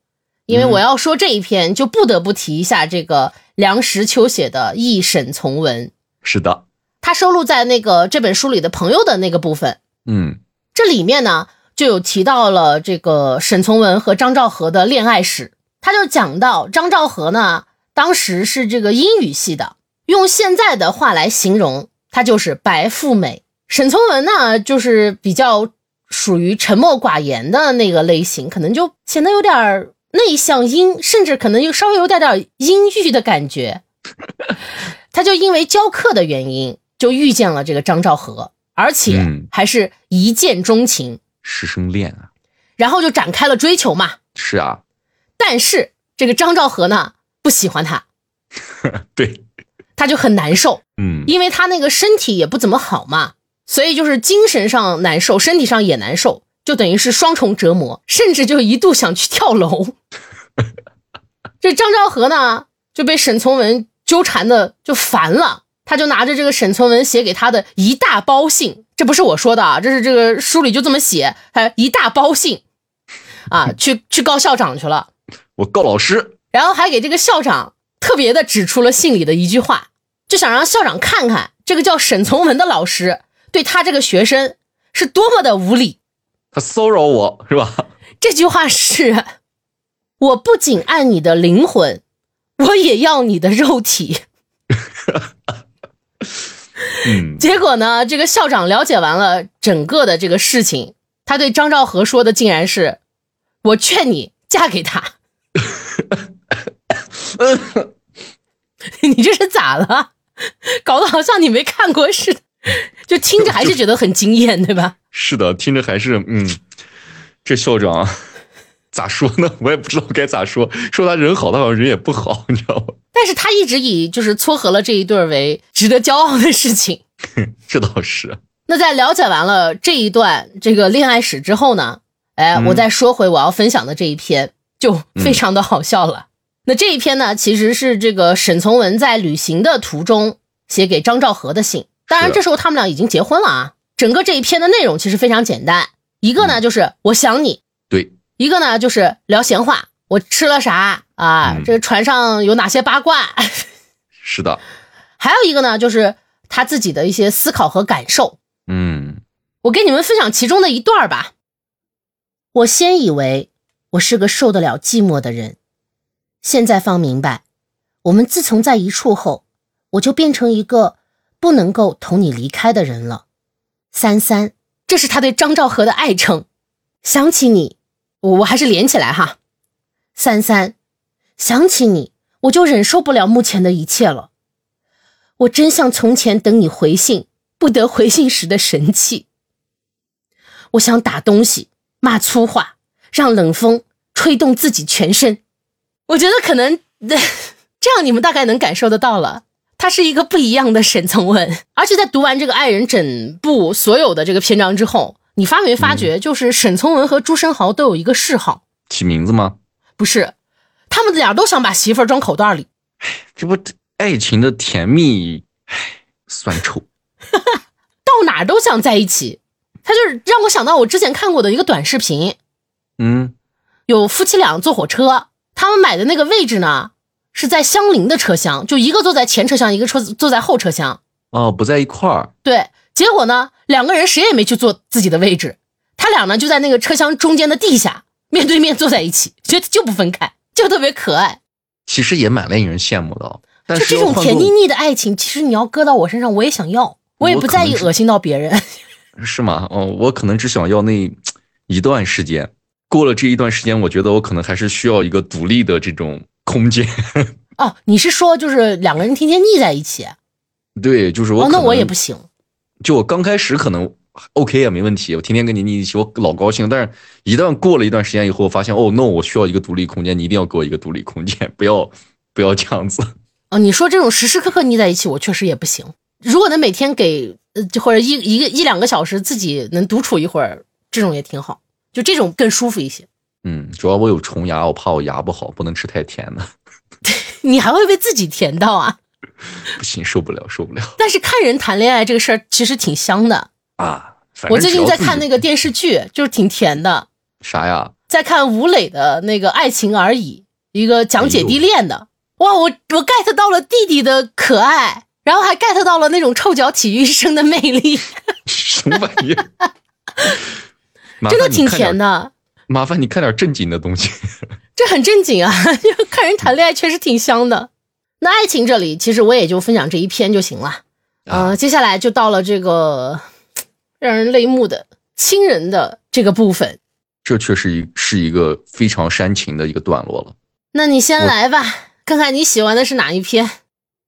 Speaker 1: 因为我要说这一篇，就不得不提一下这个梁实秋写的《忆沈从文》。
Speaker 2: 是的。
Speaker 1: 他收录在那个这本书里的朋友的那个部分，
Speaker 2: 嗯，
Speaker 1: 这里面呢就有提到了这个沈从文和张兆和的恋爱史。他就讲到张兆和呢，当时是这个英语系的，用现在的话来形容，他就是白富美。沈从文呢，就是比较属于沉默寡言的那个类型，可能就显得有点内向阴，甚至可能又稍微有点点阴郁的感觉。他就因为教课的原因。就遇见了这个张兆和，而且还是一见钟情，
Speaker 2: 师生恋啊，
Speaker 1: 然后就展开了追求嘛。
Speaker 2: 是啊，
Speaker 1: 但是这个张兆和呢不喜欢他，
Speaker 2: 对，
Speaker 1: 他就很难受，
Speaker 2: 嗯，
Speaker 1: 因为他那个身体也不怎么好嘛，所以就是精神上难受，身体上也难受，就等于是双重折磨，甚至就一度想去跳楼。这张兆和呢就被沈从文纠缠的就烦了。他就拿着这个沈从文写给他的一大包信，这不是我说的啊，这是这个书里就这么写，还一大包信，啊，去去告校长去了，
Speaker 2: 我告老师，
Speaker 1: 然后还给这个校长特别的指出了信里的一句话，就想让校长看看这个叫沈从文的老师对他这个学生是多么的无理，
Speaker 2: 他骚扰我是吧？
Speaker 1: 这句话是，我不仅爱你的灵魂，我也要你的肉体。
Speaker 2: 嗯，
Speaker 1: 结果呢？这个校长了解完了整个的这个事情，他对张兆和说的竟然是：“我劝你嫁给他。”你这是咋了？搞得好像你没看过似的，就听着还是觉得很惊艳，对吧？
Speaker 2: 是的，听着还是嗯，这校长。咋说呢？我也不知道该咋说。说他人好，他好像人也不好，你知道吗？
Speaker 1: 但是他一直以就是撮合了这一对为 值得骄傲的事情。
Speaker 2: 这倒是。
Speaker 1: 那在了解完了这一段这个恋爱史之后呢？哎，我再说回我要分享的这一篇，就非常的好笑了。那这一篇呢，其实是这个沈从文在旅行的途中写给张兆和的信。当然，这时候他们俩已经结婚了啊。整个这一篇的内容其实非常简单，一个呢就是我想你。
Speaker 2: 对。
Speaker 1: 一个呢，就是聊闲话，我吃了啥啊？这个船上有哪些八卦？
Speaker 2: 是的。
Speaker 1: 还有一个呢，就是他自己的一些思考和感受。
Speaker 2: 嗯，
Speaker 1: 我给你们分享其中的一段吧。我先以为我是个受得了寂寞的人，现在方明白，我们自从在一处后，我就变成一个不能够同你离开的人了。三三，这是他对张兆和的爱称。想起你。我我还是连起来哈，三三，想起你，我就忍受不了目前的一切了。我真像从前等你回信不得回信时的神气。我想打东西，骂粗话，让冷风吹动自己全身。我觉得可能 这样你们大概能感受得到了，他是一个不一样的沈从文。而且在读完这个爱人整部所有的这个篇章之后。你发没发觉，就是沈从文和朱生豪都有一个嗜好，
Speaker 2: 起名字吗？
Speaker 1: 不是，他们俩都想把媳妇儿装口袋里。
Speaker 2: 这不爱情的甜蜜，唉，酸臭，
Speaker 1: 到哪都想在一起。他就是让我想到我之前看过的一个短视频，
Speaker 2: 嗯，
Speaker 1: 有夫妻俩坐火车，他们买的那个位置呢是在相邻的车厢，就一个坐在前车厢，一个车坐在后车厢。
Speaker 2: 哦，不在一块儿。
Speaker 1: 对。结果呢，两个人谁也没去坐自己的位置，他俩呢就在那个车厢中间的地下面对面坐在一起，就就不分开，就特别可爱。
Speaker 2: 其实也蛮令人羡慕的，
Speaker 1: 就这种甜腻腻的爱情，其实你要搁到我身上，我也想要，我也不在意恶心到别人。
Speaker 2: 是吗？哦，我可能只想要那一段时间，过了这一段时间，我觉得我可能还是需要一个独立的这种空间。
Speaker 1: 哦，你是说就是两个人天天腻在一起？
Speaker 2: 对，就是我。
Speaker 1: 哦，那我也不行。
Speaker 2: 就我刚开始可能 OK 也没问题，我天天跟你腻一起，我老高兴。但是，一旦过了一段时间以后，我发现哦，no，我需要一个独立空间，你一定要给我一个独立空间，不要不要这样子。
Speaker 1: 哦，你说这种时时刻刻腻在一起，我确实也不行。如果能每天给呃，或者一一个一两个小时自己能独处一会儿，这种也挺好，就这种更舒服一些。
Speaker 2: 嗯，主要我有虫牙，我怕我牙不好，不能吃太甜的。
Speaker 1: 你还会被自己甜到啊？
Speaker 2: 不行，受不了，受不了。
Speaker 1: 但是看人谈恋爱这个事儿其实挺香的
Speaker 2: 啊。
Speaker 1: 我最近在看那个电视剧，就是挺甜的。
Speaker 2: 啥呀？
Speaker 1: 在看吴磊的那个《爱情而已》，一个讲姐弟恋的。哇，我我 get 到了弟弟的可爱，然后还 get 到了那种臭脚体育生的魅力。
Speaker 2: 什么玩意？
Speaker 1: 真的挺甜的。
Speaker 2: 麻烦你看点正经的东西。
Speaker 1: 这很正经啊，看人谈恋爱确实挺香的。那爱情这里，其实我也就分享这一篇就行了。呃，接下来就到了这个让人泪目的亲人的这个部分。
Speaker 2: 这确实一是一个非常煽情的一个段落了。
Speaker 1: 那你先来吧，看看你喜欢的是哪一篇。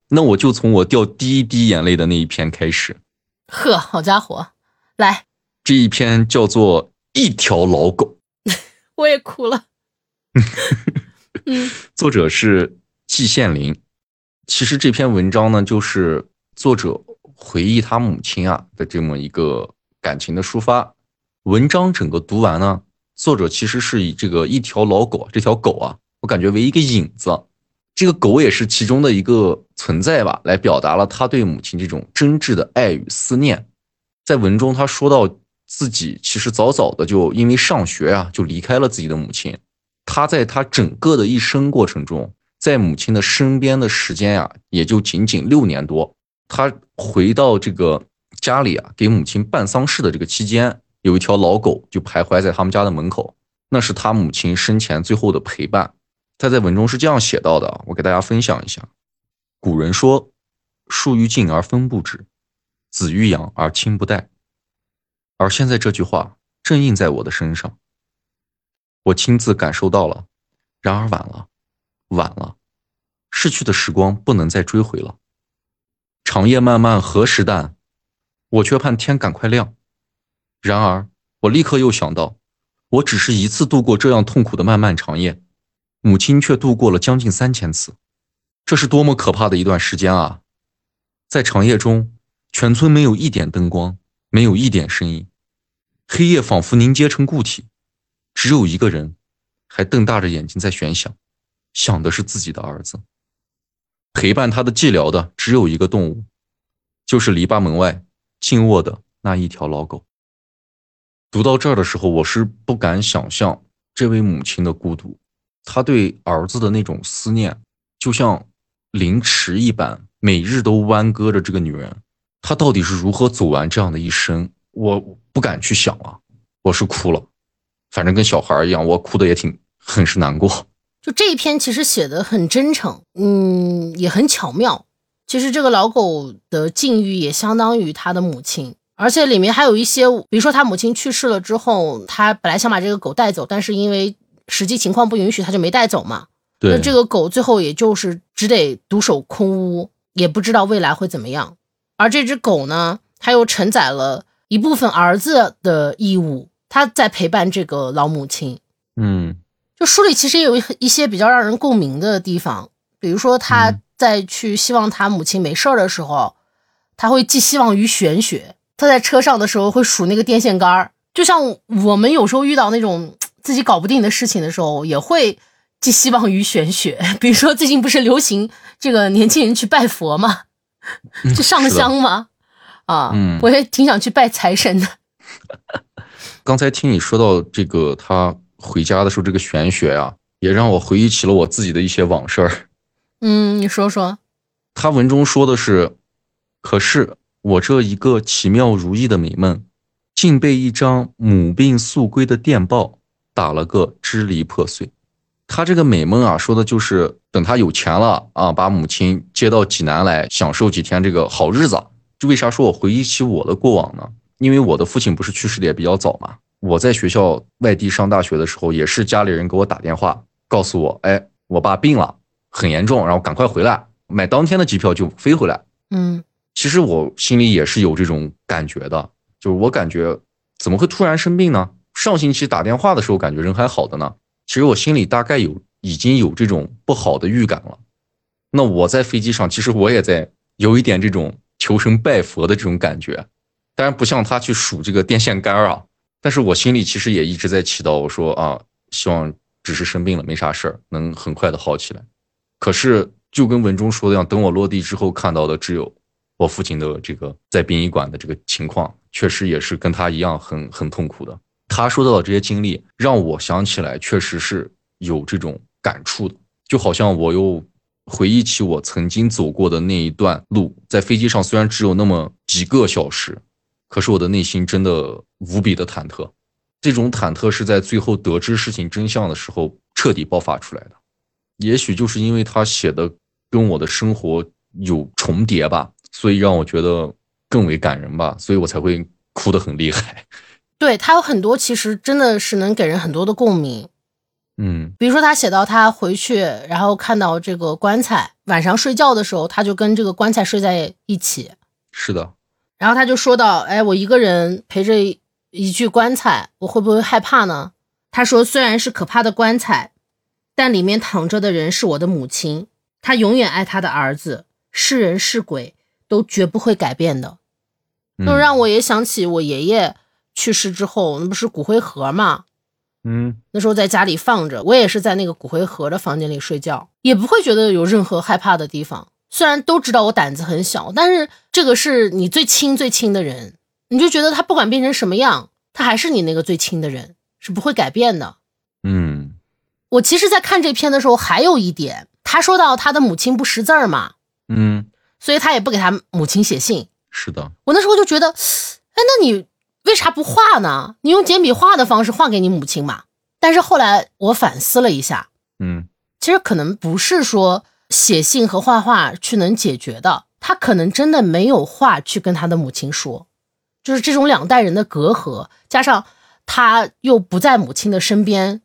Speaker 2: 那我就从我掉第一滴眼泪的那一篇开始。
Speaker 1: 呵，好家伙，来，
Speaker 2: 这一篇叫做《一条老狗 》。
Speaker 1: 我也哭了。嗯，
Speaker 2: 作者是季羡林。其实这篇文章呢，就是作者回忆他母亲啊的这么一个感情的抒发。文章整个读完呢，作者其实是以这个一条老狗，这条狗啊，我感觉为一个引子，这个狗也是其中的一个存在吧，来表达了他对母亲这种真挚的爱与思念。在文中，他说到。自己其实早早的就因为上学啊，就离开了自己的母亲。他在他整个的一生过程中，在母亲的身边的时间呀，也就仅仅六年多。他回到这个家里啊，给母亲办丧事的这个期间，有一条老狗就徘徊在他们家的门口，那是他母亲生前最后的陪伴。他在文中是这样写到的，我给大家分享一下。古人说：“树欲静而风不止，子欲养而亲不待。”而现在这句话正印在我的身上，我亲自感受到了。然而晚了，晚了，逝去的时光不能再追回了。长夜漫漫何时淡？我却盼天赶快亮。然而我立刻又想到，我只是一次度过这样痛苦的漫漫长夜，母亲却度过了将近三千次，这是多么可怕的一段时间啊！在长夜中，全村没有一点灯光，没有一点声音。黑夜仿佛凝结成固体，只有一个人，还瞪大着眼睛在悬想，想的是自己的儿子。陪伴他的寂寥的只有一个动物，就是篱笆门外静卧的那一条老狗。读到这儿的时候，我是不敢想象这位母亲的孤独，她对儿子的那种思念，就像凌迟一般，每日都弯割着这个女人，她到底是如何走完这样的一生？我不敢去想啊，我是哭了，反正跟小孩一样，我哭的也挺很是难过。
Speaker 1: 就这一篇其实写的很真诚，嗯，也很巧妙。其实这个老狗的境遇也相当于他的母亲，而且里面还有一些，比如说他母亲去世了之后，他本来想把这个狗带走，但是因为实际情况不允许，他就没带走嘛。
Speaker 2: 对，
Speaker 1: 这个狗最后也就是只得独守空屋，也不知道未来会怎么样。而这只狗呢，它又承载了。一部分儿子的义务，它在陪伴这个老母亲。
Speaker 2: 嗯，
Speaker 1: 就书里其实也有一些比较让人共鸣的地方，比如说他在去希望他母亲没事儿的时候，他会寄希望于玄学。他在车上的时候会数那个电线杆儿，就像我们有时候遇到那种自己搞不定的事情的时候，也会寄希望于玄学。比如说最近不是流行这个年轻人去拜佛吗？去上香吗？啊，嗯，我也挺想去拜财神的。
Speaker 2: 刚才听你说到这个，他回家的时候这个玄学呀，也让我回忆起了我自己的一些往事儿。
Speaker 1: 嗯，你说说。
Speaker 2: 他文中说的是，可是我这一个奇妙如意的美梦，竟被一张母病速归的电报打了个支离破碎。他这个美梦啊，说的就是等他有钱了啊，把母亲接到济南来，享受几天这个好日子。就为啥说我回忆起我的过往呢？因为我的父亲不是去世的也比较早嘛。我在学校外地上大学的时候，也是家里人给我打电话告诉我，哎，我爸病了，很严重，然后赶快回来，买当天的机票就飞回来。
Speaker 1: 嗯，
Speaker 2: 其实我心里也是有这种感觉的，就是我感觉怎么会突然生病呢？上星期打电话的时候感觉人还好的呢。其实我心里大概有已经有这种不好的预感了。那我在飞机上，其实我也在有一点这种求神拜佛的这种感觉，当然不像他去数这个电线杆啊，但是我心里其实也一直在祈祷，我说啊，希望只是生病了，没啥事儿，能很快的好起来。可是就跟文中说的一样，等我落地之后看到的只有我父亲的这个在殡仪馆的这个情况，确实也是跟他一样很很痛苦的。他说到的这些经历，让我想起来，确实是有这种感触的，就好像我又回忆起我曾经走过的那一段路，在飞机上虽然只有那么几个小时，可是我的内心真的无比的忐忑。这种忐忑是在最后得知事情真相的时候彻底爆发出来的。也许就是因为他写的跟我的生活有重叠吧，所以让我觉得更为感人吧，所以我才会哭得很厉害。
Speaker 1: 对他有很多，其实真的是能给人很多的共鸣。
Speaker 2: 嗯
Speaker 1: 比如说他写到他回去，然后看到这个棺材，晚上睡觉的时候，他就跟这个棺材睡在一起。
Speaker 2: 是的，
Speaker 1: 然后他就说到：“哎，我一个人陪着一具棺材，我会不会害怕呢？”他说：“虽然是可怕的棺材，但里面躺着的人是我的母亲，她永远爱她的儿子，是人是鬼都绝不会改变的。”就
Speaker 2: 嗯
Speaker 1: 让我也想起我爷爷去世之后，那不是骨灰盒嘛？
Speaker 2: 嗯
Speaker 1: 那时候在家里放着，我也是在那个骨灰盒的房间里睡觉，也不会觉得有任何害怕的地方。虽然都知道我胆子很小，但是这个是你最亲最亲的人，你就觉得他不管变成什么样，他还是你那个最亲的人，是不会改变的。
Speaker 2: 嗯
Speaker 1: 我其实，在看这篇的时候，还有一点，他说到他的母亲不识字儿嘛，
Speaker 2: 嗯，
Speaker 1: 所以他也不给他母亲写信。
Speaker 2: 是的，
Speaker 1: 我那时候就觉得，哎，那你为啥不画呢？你用简笔画的方式画给你母亲嘛。但是后来我反思了一下，
Speaker 2: 嗯
Speaker 1: 其实可能不是说写信和画画去能解决的，他可能真的没有话去跟他的母亲说，就是这种两代人的隔阂，加上他又不在母亲的身边，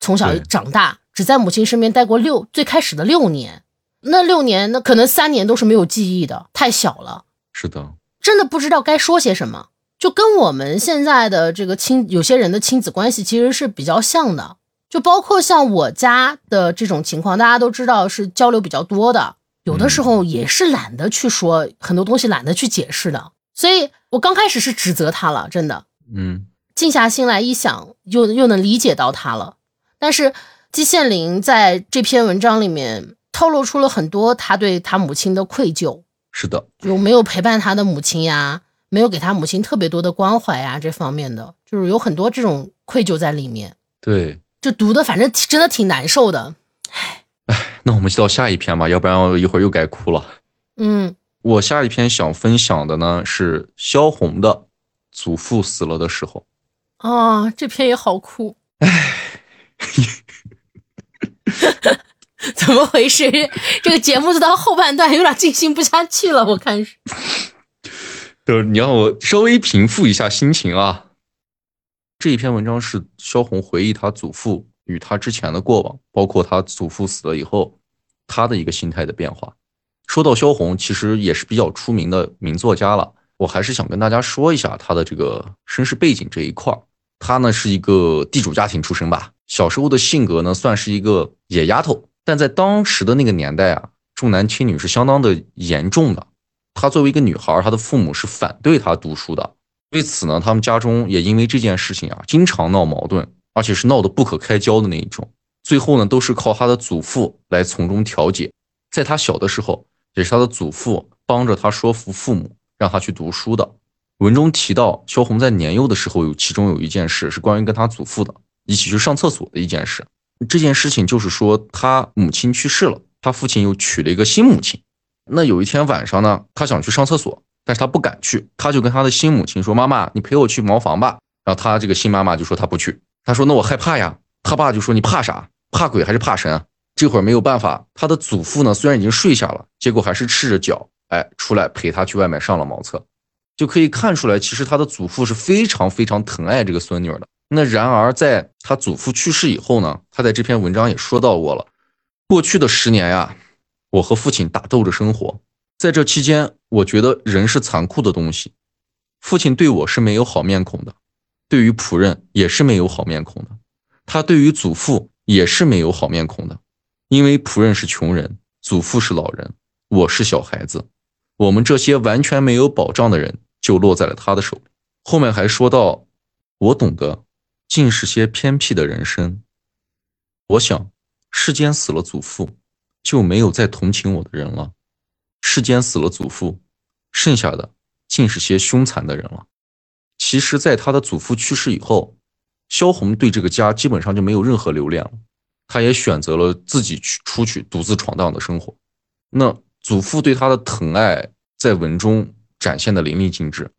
Speaker 1: 从小长大，只在母亲身边待过六最开始的六年，那六年那可能三年都是没有记忆的，太小了。
Speaker 2: 是的，
Speaker 1: 真的不知道该说些什么，就跟我们现在的这个亲有些人的亲子关系其实是比较像的，就包括像我家的这种情况，大家都知道是交流比较多的，有的时候也是懒得去说很多东西，懒得去解释的，所以我刚开始是指责他了，真的，
Speaker 2: 嗯
Speaker 1: 静下心来一想，又又能理解到他了。但是季羡林在这篇文章里面透露出了很多他对他母亲的愧疚，
Speaker 2: 是的，
Speaker 1: 有没有陪伴他的母亲呀，没有给他母亲特别多的关怀呀，这方面的就是有很多这种愧疚在里面，
Speaker 2: 对。
Speaker 1: 就读的反正挺真的挺难受的。
Speaker 2: 那我们就到下一篇吧，要不然我一会儿又该哭了。
Speaker 1: 嗯
Speaker 2: 我下一篇想分享的呢是萧红的祖父死了的时候。
Speaker 1: 啊，这篇也好哭，怎么回事？这个节目就到后半段有点进行不下去了，我看是。
Speaker 2: 就是你让我稍微平复一下心情啊。这一篇文章是萧红回忆他祖父与他之前的过往，包括他祖父死了以后，他的一个心态的变化。说到萧红，其实也是比较出名的名作家了。我还是想跟大家说一下他的这个身世背景这一块儿。他呢是一个地主家庭出身吧，小时候的性格呢算是一个野丫头，但在当时的那个年代啊，重男轻女是相当的严重的。她作为一个女孩，她的父母是反对她读书的。为此呢，他们家中也因为这件事情啊，经常闹矛盾，而且是闹得不可开交的那一种。最后呢，都是靠他的祖父来从中调解。在他小的时候，也是他的祖父帮着他说服父母，让他去读书的。文中提到，萧红在年幼的时候有其中有一件事是关于跟她祖父的一起去上厕所的一件事。这件事情就是说，他母亲去世了，他父亲又娶了一个新母亲。那有一天晚上呢，他想去上厕所，但是他不敢去，他就跟他的新母亲说：“妈妈，你陪我去茅房吧。”然后他这个新妈妈就说他不去，他说：“那我害怕呀。”他爸就说：“你怕啥？怕鬼还是怕神啊？”这会儿没有办法，他的祖父呢虽然已经睡下了，结果还是赤着脚，哎，出来陪他去外面上了茅厕，就可以看出来，其实他的祖父是非常非常疼爱这个孙女的。那然而在他祖父去世以后呢，他在这篇文章也说到过了，过去的十年呀。我和父亲打斗着生活，在这期间，我觉得人是残酷的东西。父亲对我是没有好面孔的，对于仆人也是没有好面孔的，他对于祖父也是没有好面孔的，因为仆人是穷人，祖父是老人，我是小孩子，我们这些完全没有保障的人就落在了他的手里。后面还说到，我懂得，尽是些偏僻的人生。我想，世间死了祖父，就没有再同情我的人了；世间死了祖父，剩下的尽是些凶残的人了。其实，在他的祖父去世以后，萧红对这个家基本上就没有任何留恋了。他也选择了自己去出去独自闯荡的生活。那祖父对他的疼爱在文中展现的淋漓尽致。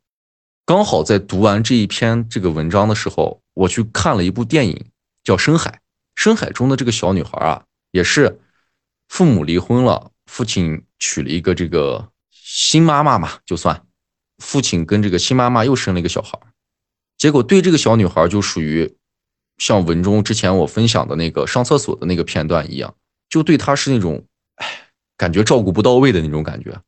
Speaker 2: 刚好在读完这一篇这个文章的时候，我去看了一部电影，叫《深海》。《深海》中的这个小女孩啊，也是父母离婚了，父亲娶了一个这个新妈妈嘛，就算父亲跟这个新妈妈又生了一个小孩，结果对这个小女孩就属于。像文中之前我分享的那个上厕所的那个片段一样，就对她是那种，哎，感觉照顾不到位的那种感觉。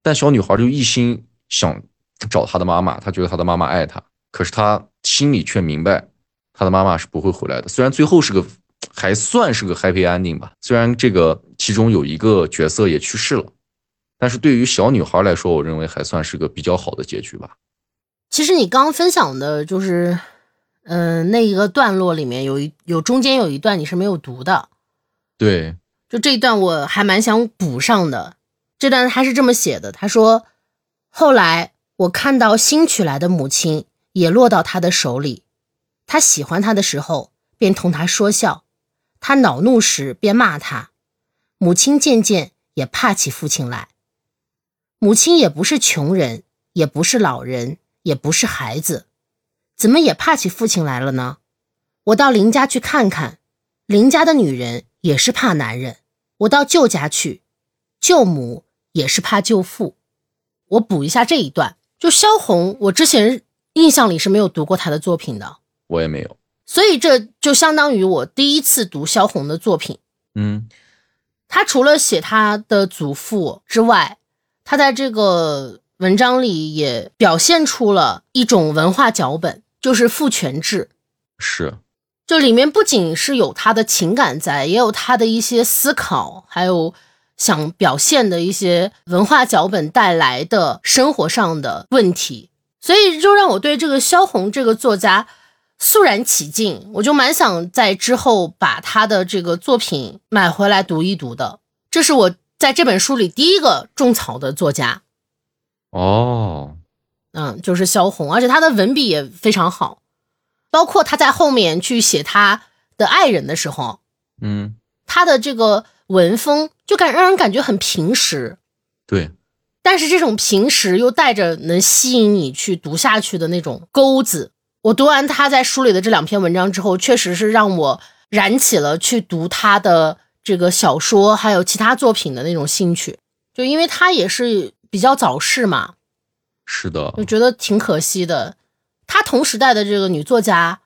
Speaker 2: 但小女孩就一心想找她的妈妈，她觉得她的妈妈爱她，可是她心里却明白，她的妈妈是不会回来的。虽然最后是个还算是个 happy ending 吧，虽然这个其中有一个角色也去世了，但是对于小女孩来说，我认为还算是个比较好的结局吧。
Speaker 1: 其实你刚刚分享的就是。嗯，那一个段落里面有一有中间有一段你是没有读的，
Speaker 2: 对，
Speaker 1: 就这一段我还蛮想补上的。这段他是这么写的，他说：“后来我看到新娶来的母亲也落到他的手里，他喜欢他的时候便同他说笑，他恼怒时便骂他。母亲渐渐也怕起父亲来。母亲也不是穷人，也不是老人，也不是孩子。”怎么也怕起父亲来了呢？我到邻家去看看，邻家的女人也是怕男人。我到舅家去，舅母也是怕舅父。我补一下这一段，就萧红，我之前印象里是没有读过她的作品的，
Speaker 2: 我也没有，
Speaker 1: 所以这就相当于我第一次读萧红的作品。
Speaker 2: 嗯，
Speaker 1: 他除了写他的祖父之外，他在这个文章里也表现出了一种文化脚本。就是父权制，
Speaker 2: 是，
Speaker 1: 就里面不仅是有他的情感在，也有他的一些思考，还有想表现的一些文化脚本带来的生活上的问题，所以就让我对这个萧红这个作家肃然起敬，我就蛮想在之后把他的这个作品买回来读一读的。这是我在这本书里第一个种草的作家。
Speaker 2: 哦。
Speaker 1: 嗯，就是萧红，而且他的文笔也非常好，包括他在后面去写他的爱人的时候，
Speaker 2: 嗯，
Speaker 1: 他的这个文风就感让人感觉很平实，
Speaker 2: 对，
Speaker 1: 但是这种平时又带着能吸引你去读下去的那种钩子。我读完他在书里的这两篇文章之后，确实是让我燃起了去读他的这个小说还有其他作品的那种兴趣，就因为他也是比较早逝嘛。
Speaker 2: 是的，
Speaker 1: 我觉得挺可惜的。他同时代的这个女作家，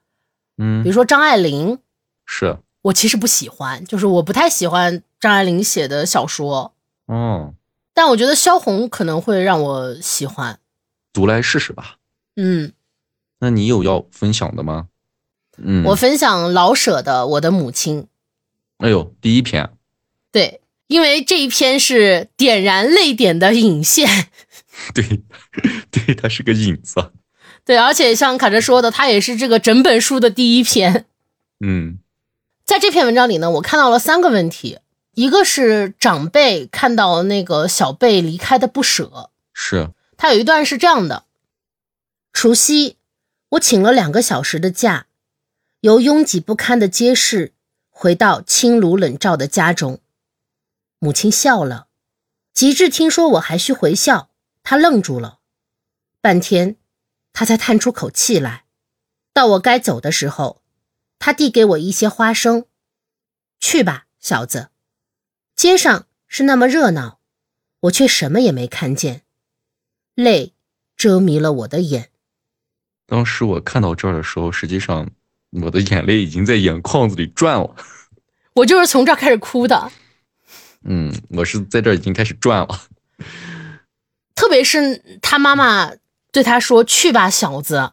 Speaker 2: 嗯，
Speaker 1: 比如说张爱玲，
Speaker 2: 是
Speaker 1: 我其实不喜欢，就是我不太喜欢张爱玲写的小说。
Speaker 2: 哦，
Speaker 1: 但我觉得萧红可能会让我喜欢，
Speaker 2: 读来试试吧。
Speaker 1: 嗯，
Speaker 2: 那你有要分享的吗？嗯，
Speaker 1: 我分享老舍的《我的母亲》。
Speaker 2: 哎呦，第一篇。
Speaker 1: 对，因为这一篇是点燃泪点的引线。
Speaker 2: 对，对，它是个引子。
Speaker 1: 对，而且像卡哲说的，它也是这个整本书的第一篇。
Speaker 2: 嗯，
Speaker 1: 在这篇文章里呢，我看到了三个问题：一个是长辈看到那个小辈离开的不舍，
Speaker 2: 是
Speaker 1: 他有一段是这样的：除夕，我请了两个小时的假，由拥挤不堪的街市回到清炉冷灶的家中。母亲笑了，极致听说我还需回校。他愣住了，半天，他才叹出口气来。到我该走的时候，他递给我一些花生，去吧，小子。街上是那么热闹，我却什么也没看见，泪遮迷了我的眼。
Speaker 2: 当时我看到这儿的时候，实际上我的眼泪已经在眼眶子里转了。
Speaker 1: 我就是从这儿开始哭的。
Speaker 2: 嗯，我是在这儿已经开始转了。
Speaker 1: 特别是他妈妈对他说：“去吧，小子。”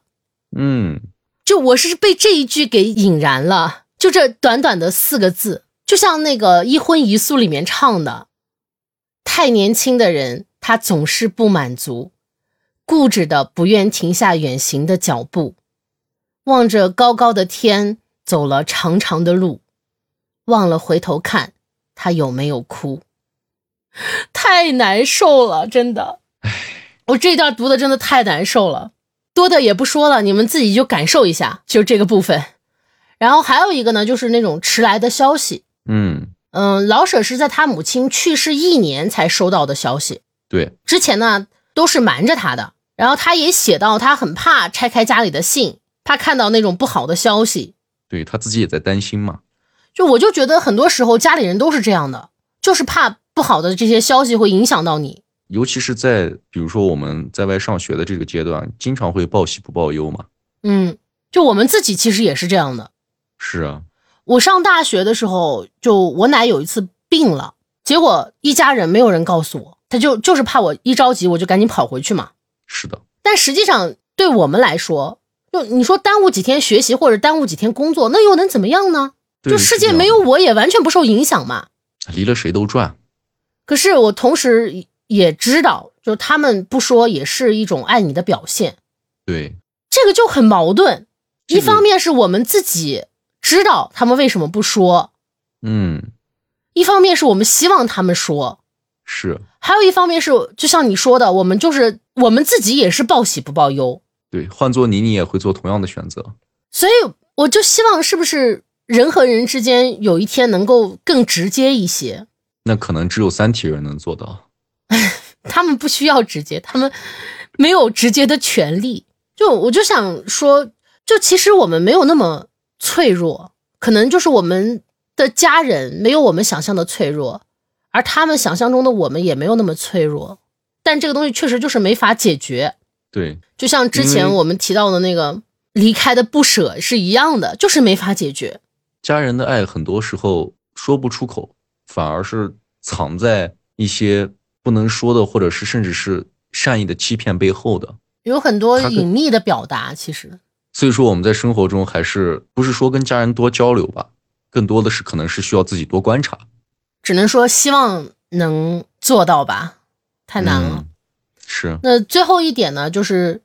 Speaker 2: 嗯，
Speaker 1: 就我是被这一句给引燃了。就这短短的四个字，就像那个《一荤一素》里面唱的：“太年轻的人，他总是不满足，固执的不愿停下远行的脚步，望着高高的天，走了长长的路，忘了回头看他有没有哭。太难受了，真的。我这段读的真的太难受了，多的也不说了，你们自己就感受一下，就这个部分。然后还有一个呢，就是那种迟来的消息。
Speaker 2: 嗯
Speaker 1: 嗯，老舍是在他母亲去世一年才收到的消息，
Speaker 2: 对，
Speaker 1: 之前呢都是瞒着他的。然后他也写到，他很怕拆开家里的信，怕看到那种不好的消息。
Speaker 2: 对他自己也在担心嘛。
Speaker 1: 就我就觉得很多时候家里人都是这样的，就是怕不好的这些消息会影响到你。
Speaker 2: 尤其是在比如说我们在外上学的这个阶段，经常会报喜不报忧嘛。
Speaker 1: 嗯，就我们自己其实也是这样的。
Speaker 2: 是啊，
Speaker 1: 我上大学的时候，就我奶有一次病了，结果一家人没有人告诉我，他就就是怕我一着急我就赶紧跑回去嘛。
Speaker 2: 是的，
Speaker 1: 但实际上对我们来说，就你说耽误几天学习或者耽误几天工作，那又能怎么样呢？就世界没有我也完全不受影响嘛。
Speaker 2: 离了谁都转。
Speaker 1: 可是我同时也知道，就他们不说也是一种爱你的表现，
Speaker 2: 对，
Speaker 1: 这个就很矛盾。一方面是我们自己知道他们为什么不说，
Speaker 2: 嗯，
Speaker 1: 一方面是我们希望他们说，
Speaker 2: 是
Speaker 1: 还有一方面是就像你说的，我们就是我们自己也是报喜不报忧，
Speaker 2: 对，换做你，你也会做同样的选择。
Speaker 1: 所以我就希望是不是人和人之间有一天能够更直接一些。
Speaker 2: 那可能只有三体人能做到。
Speaker 1: 他们不需要直接，他们没有直接的权利。就我就想说，就其实我们没有那么脆弱，可能就是我们的家人没有我们想象的脆弱，而他们想象中的我们也没有那么脆弱。但这个东西确实就是没法解决，
Speaker 2: 对，
Speaker 1: 就像之前我们提到的那个离开的不舍是一样的，就是没法解决。
Speaker 2: 家人的爱很多时候说不出口，反而是藏在一些不能说的，或者是甚至是善意的欺骗背后的。
Speaker 1: 有很多隐秘的表达，其实
Speaker 2: 所以说我们在生活中还是不是说跟家人多交流吧，更多的是可能是需要自己多观察。
Speaker 1: 只能说希望能做到吧，太难了。
Speaker 2: 嗯是，
Speaker 1: 那最后一点呢，就是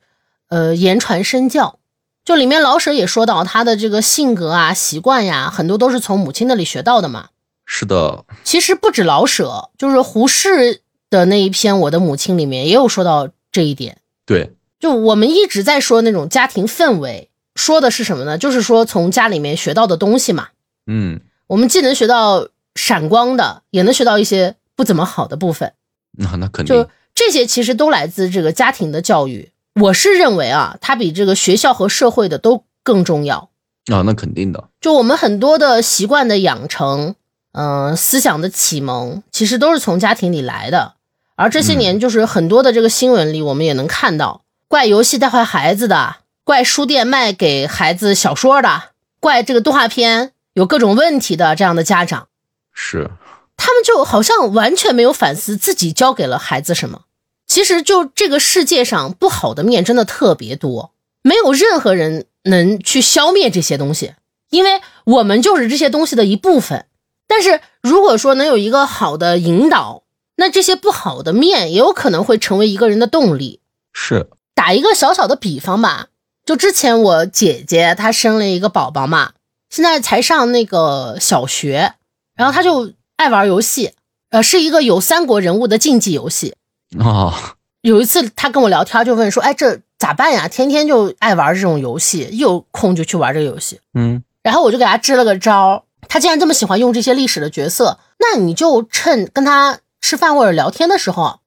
Speaker 1: 呃言传身教，就里面老舍也说到他的这个性格啊、习惯呀，很多都是从母亲那里学到的嘛。
Speaker 2: 是的，
Speaker 1: 其实不止老舍，就是胡适的那一篇《我的母亲》里面也有说到这一点。
Speaker 2: 对，
Speaker 1: 就我们一直在说那种家庭氛围，说的是什么呢？就是说从家里面学到的东西嘛。
Speaker 2: 嗯，
Speaker 1: 我们既能学到闪光的，也能学到一些不怎么好的部分。
Speaker 2: 那那肯定
Speaker 1: 就
Speaker 2: 定，
Speaker 1: 这些其实都来自这个家庭的教育。我是认为啊，它比这个学校和社会的都更重要。
Speaker 2: 啊，那肯定的，
Speaker 1: 就我们很多的习惯的养成，嗯、思想的启蒙，其实都是从家庭里来的。而这些年，就是很多的这个新闻里，我们也能看到，怪游戏带坏孩子的，怪书店卖给孩子小说的，怪这个动画片有各种问题的这样的家长。
Speaker 2: 是，
Speaker 1: 他们就好像完全没有反思自己教给了孩子什么。其实，就这个世界上不好的面真的特别多，没有任何人能去消灭这些东西，因为我们就是这些东西的一部分。但是，如果说能有一个好的引导，那这些不好的面也有可能会成为一个人的动力。
Speaker 2: 是，
Speaker 1: 打一个小小的比方吧，就之前我姐姐她生了一个宝宝嘛，现在才上那个小学，然后他就爱玩游戏，呃，是一个有三国人物的竞技游戏。
Speaker 2: 哦，
Speaker 1: 有一次他跟我聊天，就问说：“哎，这咋办呀？天天就爱玩这种游戏，一有空就去玩这个游戏。”
Speaker 2: 嗯，
Speaker 1: 然后我就给他支了个招儿，他既然这么喜欢用这些历史的角色，那你就趁跟他吃饭或者聊天的时候，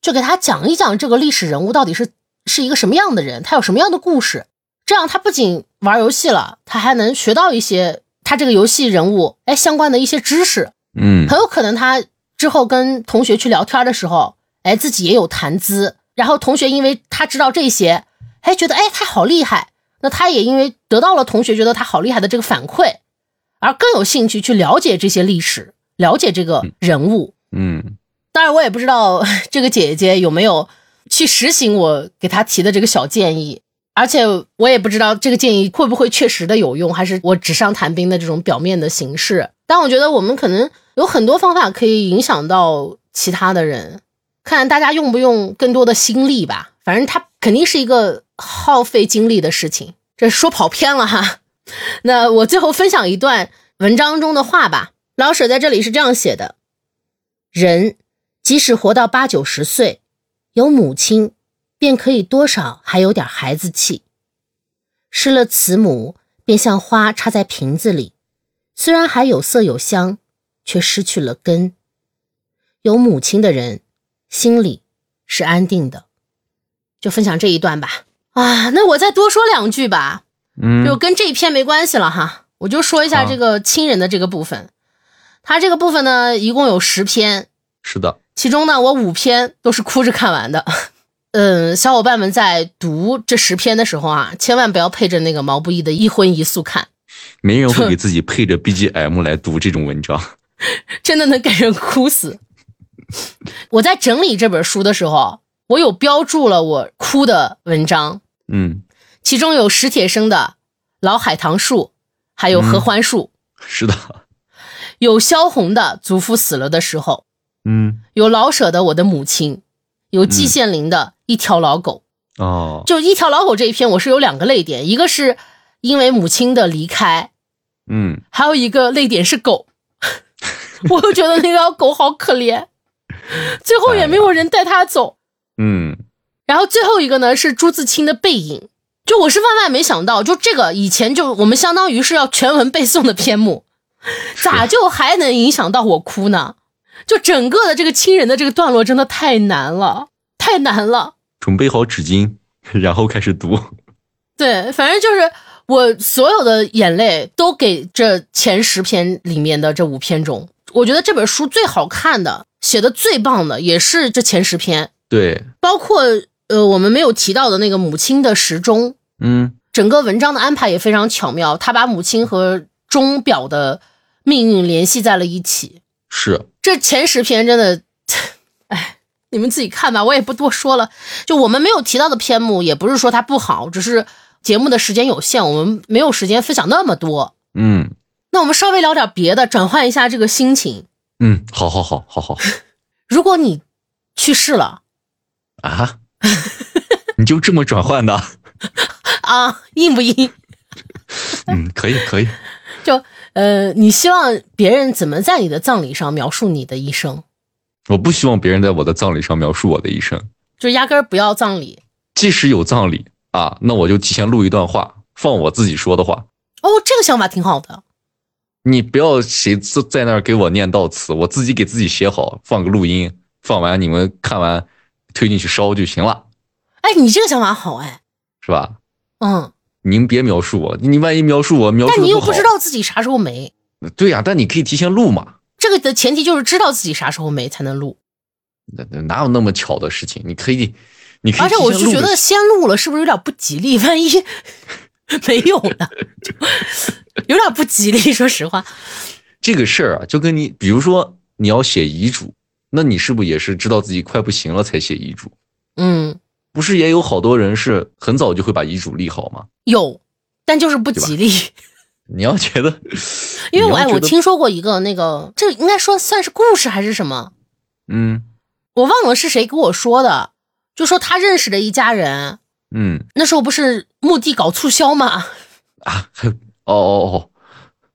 Speaker 1: 就给他讲一讲这个历史人物到底是是一个什么样的人，他有什么样的故事。这样他不仅玩游戏了，他还能学到一些他这个游戏人物哎相关的一些知识。
Speaker 2: 嗯，
Speaker 1: 很有可能他之后跟同学去聊天的时候，哎，自己也有谈资，然后同学因为他知道这些，哎，觉得哎他好厉害，那他也因为得到了同学觉得他好厉害的这个反馈，而更有兴趣去了解这些历史，了解这个人物。
Speaker 2: 嗯，
Speaker 1: 当然，我也不知道 这个姐姐有没有去实行我给她提的这个小建议，而且我也不知道这个建议会不会确实的有用，还是我纸上谈兵的这种表面的形式。但我觉得我们可能有很多方法可以影响到其他的人，看大家用不用更多的心力吧。反正它肯定是一个耗费精力的事情。这说跑偏了哈。那我最后分享一段文章中的话吧。老舍在这里是这样写的：人即使活到八九十岁，有母亲，便可以多少还有点孩子气。失了慈母，便像花插在瓶子里，虽然还有色有香，却失去了根。有母亲的人，心里是安定的。就分享这一段吧。啊，那我再多说两句吧。
Speaker 2: 嗯，
Speaker 1: 就跟这一篇没关系了哈。我就说一下这个亲人的这个部分。他这个部分呢，一共有十篇。
Speaker 2: 是的。
Speaker 1: 其中呢，我五篇都是哭着看完的。嗯，小伙伴们在读这十篇的时候啊，千万不要配着那个毛不易的一荤一素看。
Speaker 2: 没人会给自己配着 BGM 来读这种文章，
Speaker 1: 真的能给人哭死。我在整理这本书的时候，我有标注了我哭的文章。
Speaker 2: 嗯，
Speaker 1: 其中有史铁生的《老海棠树》，还有《合欢树》。
Speaker 2: 是的。
Speaker 1: 有萧红的《祖父死了的时候》。
Speaker 2: 嗯。
Speaker 1: 有老舍的《我的母亲》。有季羡林的一条老狗。
Speaker 2: 哦，
Speaker 1: 就一条老狗这一篇，我是有两个泪点，一个是因为母亲的离开，
Speaker 2: 嗯，
Speaker 1: 还有一个泪点是狗，我又觉得那条狗好可怜，最后也没有人带它走，
Speaker 2: 嗯，
Speaker 1: 然后最后一个呢是朱自清的背影，就我是万万没想到，就这个以前就我们相当于是要全文背诵的篇目，咋就还能影响到我哭呢？就整个的这个亲人的这个段落真的太难了，太难了。
Speaker 2: 准备好纸巾，然后开始读。
Speaker 1: 对，反正就是我所有的眼泪都给这前十篇里面的这五篇中，我觉得这本书最好看的、写的最棒的也是这前十篇。
Speaker 2: 对，
Speaker 1: 包括呃我们没有提到的那个母亲的时钟，
Speaker 2: 嗯，
Speaker 1: 整个文章的安排也非常巧妙，他把母亲和钟表的命运联系在了一起。
Speaker 2: 是。
Speaker 1: 这前十篇真的，哎，你们自己看吧，我也不多说了。就我们没有提到的篇目，也不是说它不好，只是节目的时间有限，我们没有时间分享那么多。
Speaker 2: 嗯，
Speaker 1: 那我们稍微聊点别的，转换一下这个心情。
Speaker 2: 嗯，好好好好好。
Speaker 1: 如果你去世了
Speaker 2: 啊，你就这么转换的
Speaker 1: 啊？硬不硬？
Speaker 2: 嗯，可以可以。
Speaker 1: 就。呃，你希望别人怎么在你的葬礼上描述你的一生？
Speaker 2: 我不希望别人在我的葬礼上描述我的一生，
Speaker 1: 就压根儿不要葬礼。
Speaker 2: 即使有葬礼啊，那我就提前录一段话，放我自己说的话。
Speaker 1: 哦，这个想法挺好的。
Speaker 2: 你不要谁在在那儿给我念悼词，我自己给自己写好，放个录音，放完你们看完，推进去烧就行了。
Speaker 1: 哎，你这个想法好哎，
Speaker 2: 是吧？
Speaker 1: 嗯。
Speaker 2: 您别描述我，你万一描述我描述
Speaker 1: 但你又不知道自己啥时候没。
Speaker 2: 对呀，但你可以提前录嘛。
Speaker 1: 这个的前提就是知道自己啥时候没才能录。
Speaker 2: 那哪有那么巧的事情？你可以，你可以。
Speaker 1: 而且我就觉得先录了是不是有点不吉利？万一没有呢？有点不吉利。说实话，
Speaker 2: 这个事儿啊，就跟你比如说你要写遗嘱，那你是不是也是知道自己快不行了才写遗嘱？
Speaker 1: 嗯。
Speaker 2: 不是也有好多人是很早就会把遗嘱立好吗？
Speaker 1: 有，但就是不吉利。
Speaker 2: 你要觉得，
Speaker 1: 因为我哎，我听说过一个那个，这应该说算是故事还是什么？
Speaker 2: 嗯，
Speaker 1: 我忘了是谁跟我说的，就说他认识的一家人，
Speaker 2: 嗯，
Speaker 1: 那时候不是墓地搞促销吗？
Speaker 2: 啊，哦哦哦，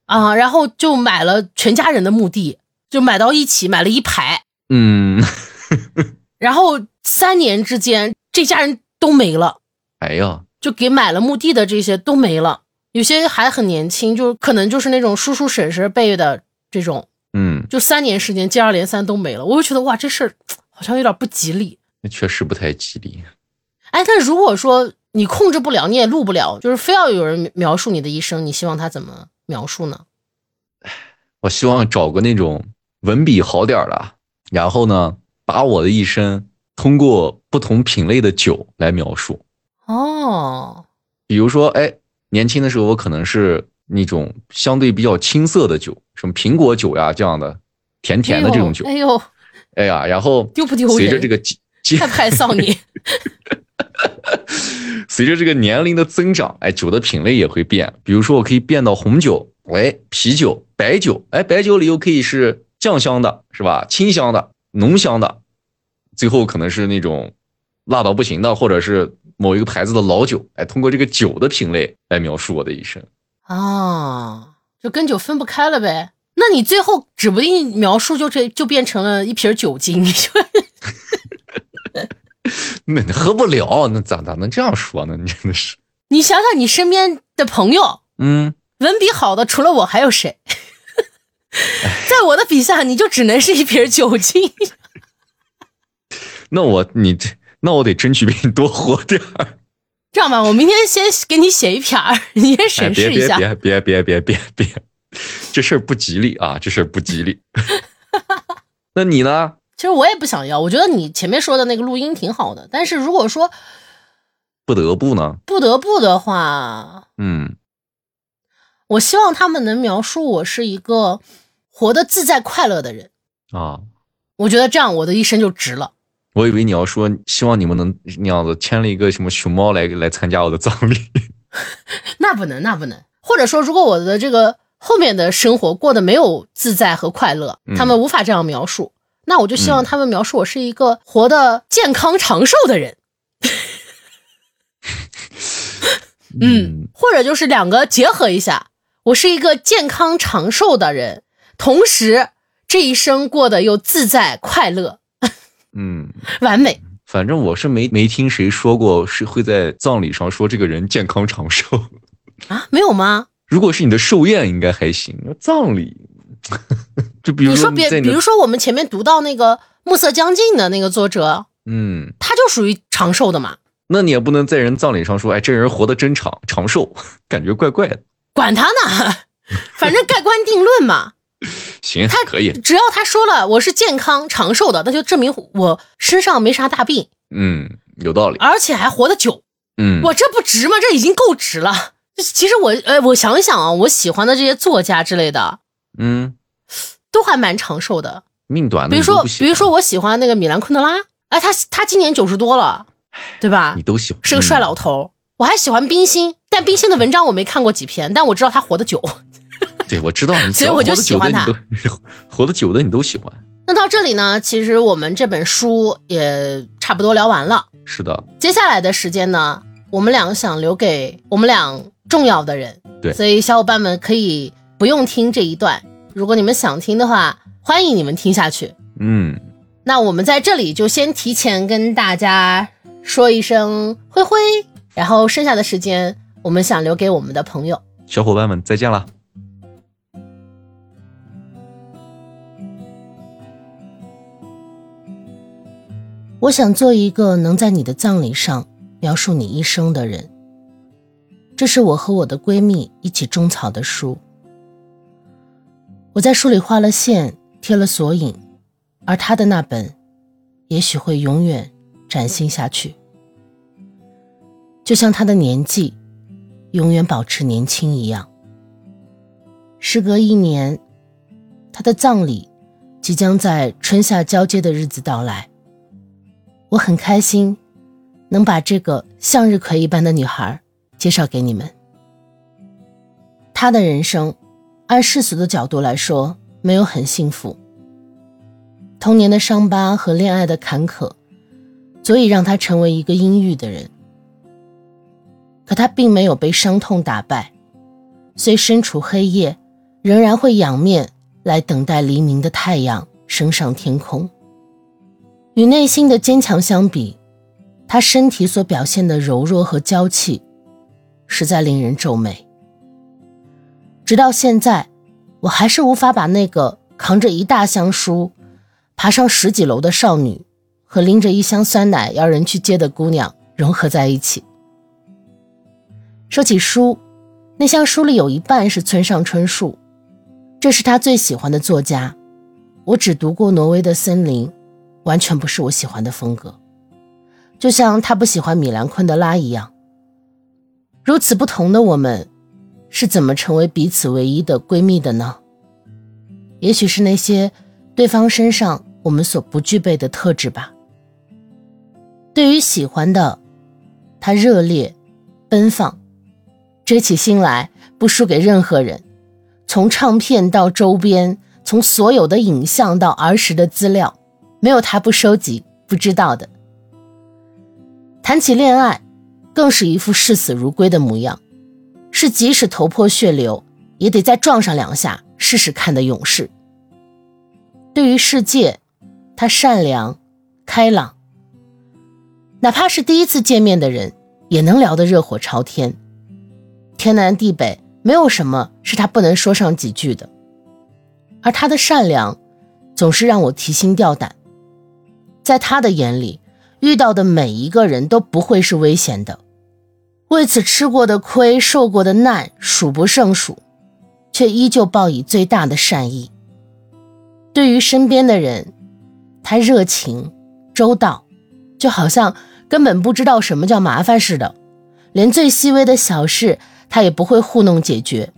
Speaker 1: 啊，然后就买了全家人的墓地，就买到一起，买了一排，
Speaker 2: 嗯，
Speaker 1: 然后三年之间。这家人都没了，
Speaker 2: 哎呀，
Speaker 1: 就给买了墓地的这些都没了，有些还很年轻，就可能就是那种叔叔婶婶辈的这种，
Speaker 2: 嗯，
Speaker 1: 就三年时间接二连三都没了，我就觉得哇，这事儿 好像有点不吉利，
Speaker 2: 那确实不太吉利。
Speaker 1: 哎，但如果说你控制不了，你也录不了，就是非要有人描述你的一生，你希望他怎么描述呢？
Speaker 2: 我希望找个那种文笔好点的，然后呢，把我的一生。通过不同品类的酒来描述
Speaker 1: 哦，
Speaker 2: 比如说，哎，年轻的时候我可能是那种相对比较青涩的酒，什么苹果酒呀这样的，甜甜的这种酒。
Speaker 1: 哎呦，
Speaker 2: 哎呀，然后
Speaker 1: 丢不丢人？
Speaker 2: 随着这个
Speaker 1: 太害臊你。
Speaker 2: 随着这个年龄的增长，哎，酒的品类也会变。比如说，我可以变到红酒，哎，啤酒、白酒，哎，白酒里又可以是酱香的，是吧？清香的。浓香的，最后可能是那种辣到不行的，或者是某一个牌子的老酒，哎，通过这个酒的品类来描述我的一生。
Speaker 1: 啊，就跟酒分不开了呗。那你最后指不定描述就这就变成了一瓶酒精，你说？
Speaker 2: 那喝不了，那咋咋能这样说呢？你真的是。
Speaker 1: 你想想，你身边的朋友，
Speaker 2: 嗯，
Speaker 1: 文笔好的除了我还有谁？在我的笔下，你就只能是一瓶酒精。
Speaker 2: 那我你这，那我得争取比你多活点儿。
Speaker 1: 这样吧，我明天先给你写一篇儿，你先审视一下。
Speaker 2: 别别别别别别别，这事儿不吉利啊！这事儿不吉利。那你呢？
Speaker 1: 其实我也不想要，我觉得你前面说的那个录音挺好的，但是如果说
Speaker 2: 不得不呢？
Speaker 1: 不得不的话，
Speaker 2: 嗯，
Speaker 1: 我希望他们能描述我是一个活得自在快乐的人
Speaker 2: 啊。
Speaker 1: 我觉得这样我的一生就值了。
Speaker 2: 我以为你要说希望你们能那样子牵了一个什么熊猫来来参加我的葬礼，
Speaker 1: 那不能，那不能。或者说，如果我的这个后面的生活过得没有自在和快乐，他们无法这样描述。那我就希望他们描述我是一个活得健康长寿的人，嗯，或者就是两个结合一下，我是一个健康长寿的人，同时这一生过得又自在快乐，
Speaker 2: 嗯，
Speaker 1: 完美。
Speaker 2: 反正我是没没听谁说过是会在葬礼上说这个人健康长寿
Speaker 1: 啊？没有吗？
Speaker 2: 如果是你的寿宴应该还行，葬礼。就比如
Speaker 1: 说别，比如说我们前面读到那个《暮色将近》的那个作者，
Speaker 2: 嗯，
Speaker 1: 他就属于长寿的嘛。
Speaker 2: 那你也不能在人葬礼上说，哎，这人活得真长，长寿，感觉怪怪的。
Speaker 1: 管他呢，反正盖棺定论嘛。
Speaker 2: 行，
Speaker 1: 他
Speaker 2: 可以，
Speaker 1: 只要他说了我是健康长寿的，那就证明我身上没啥大病。
Speaker 2: 嗯，有道理，
Speaker 1: 而且还活得久。
Speaker 2: 嗯，
Speaker 1: 我这不值吗？这已经够值了。其实我，呃，我想想啊，我喜欢的这些作家之类的，
Speaker 2: 嗯。
Speaker 1: 都还蛮长寿的，
Speaker 2: 命短。
Speaker 1: 比如说，比如说我喜欢那个米兰昆德拉，哎，他他今年九十多了，对吧？
Speaker 2: 你都喜欢，
Speaker 1: 是个帅老头。我还喜欢冰心，但冰心的文章我没看过几篇，但我知道他活得久。
Speaker 2: 对，我知道，
Speaker 1: 所以我就喜欢他。
Speaker 2: 活得久的你都喜欢。
Speaker 1: 那到这里呢，其实我们这本书也差不多聊完了。
Speaker 2: 是的。
Speaker 1: 接下来的时间呢，我们俩想留给我们俩重要的人。
Speaker 2: 对。
Speaker 1: 所以小伙伴们可以不用听这一段。如果你们想听的话，欢迎你们听下去。
Speaker 2: 嗯，
Speaker 1: 那我们在这里就先提前跟大家说一声灰灰，然后剩下的时间我们想留给我们的朋友、
Speaker 2: 小伙伴们，再见了。
Speaker 1: 我想做一个能在你的葬礼上描述你一生的人。这是我和我的闺蜜一起种草的书。我在书里画了线，贴了索引，而他的那本，也许会永远崭新下去，就像他的年纪，永远保持年轻一样。时隔一年，他的葬礼即将在春夏交接的日子到来。我很开心，能把这个向日葵一般的女孩介绍给你们。她的人生。按世俗的角度来说，没有很幸福。童年的伤疤和恋爱的坎坷，足以让她成为一个阴郁的人。可他并没有被伤痛打败，虽身处黑夜，仍然会仰面来等待黎明的太阳升上天空。与内心的坚强相比，他身体所表现的柔弱和娇气，实在令人皱眉。直到现在，我还是无法把那个扛着一大箱书、爬上十几楼的少女和拎着一箱酸奶要人去接的姑娘融合在一起。说起书，那箱书里有一半是村上春树，这是他最喜欢的作家。我只读过《挪威的森林》，完全不是我喜欢的风格，就像他不喜欢米兰昆德拉一样。如此不同的我们。是怎么成为彼此唯一的闺蜜的呢？也许是那些对方身上我们所不具备的特质吧。对于喜欢的，他热烈、奔放，追起心来不输给任何人。从唱片到周边，从所有的影像到儿时的资料，没有他不收集、不知道的。谈起恋爱，更是一副视死如归的模样，是即使头破血流也得再撞上两下试试看的勇士。对于世界，他善良、开朗，哪怕是第一次见面的人，也能聊得热火朝天。天南地北，没有什么是他不能说上几句的。而他的善良，总是让我提心吊胆。在他的眼里，遇到的每一个人都不会是危险的，为此吃过的亏、受过的难数不胜数，却依旧报以最大的善意。对于身边的人，他热情周到，就好像根本不知道什么叫麻烦似的，连最细微的小事他也不会糊弄解决。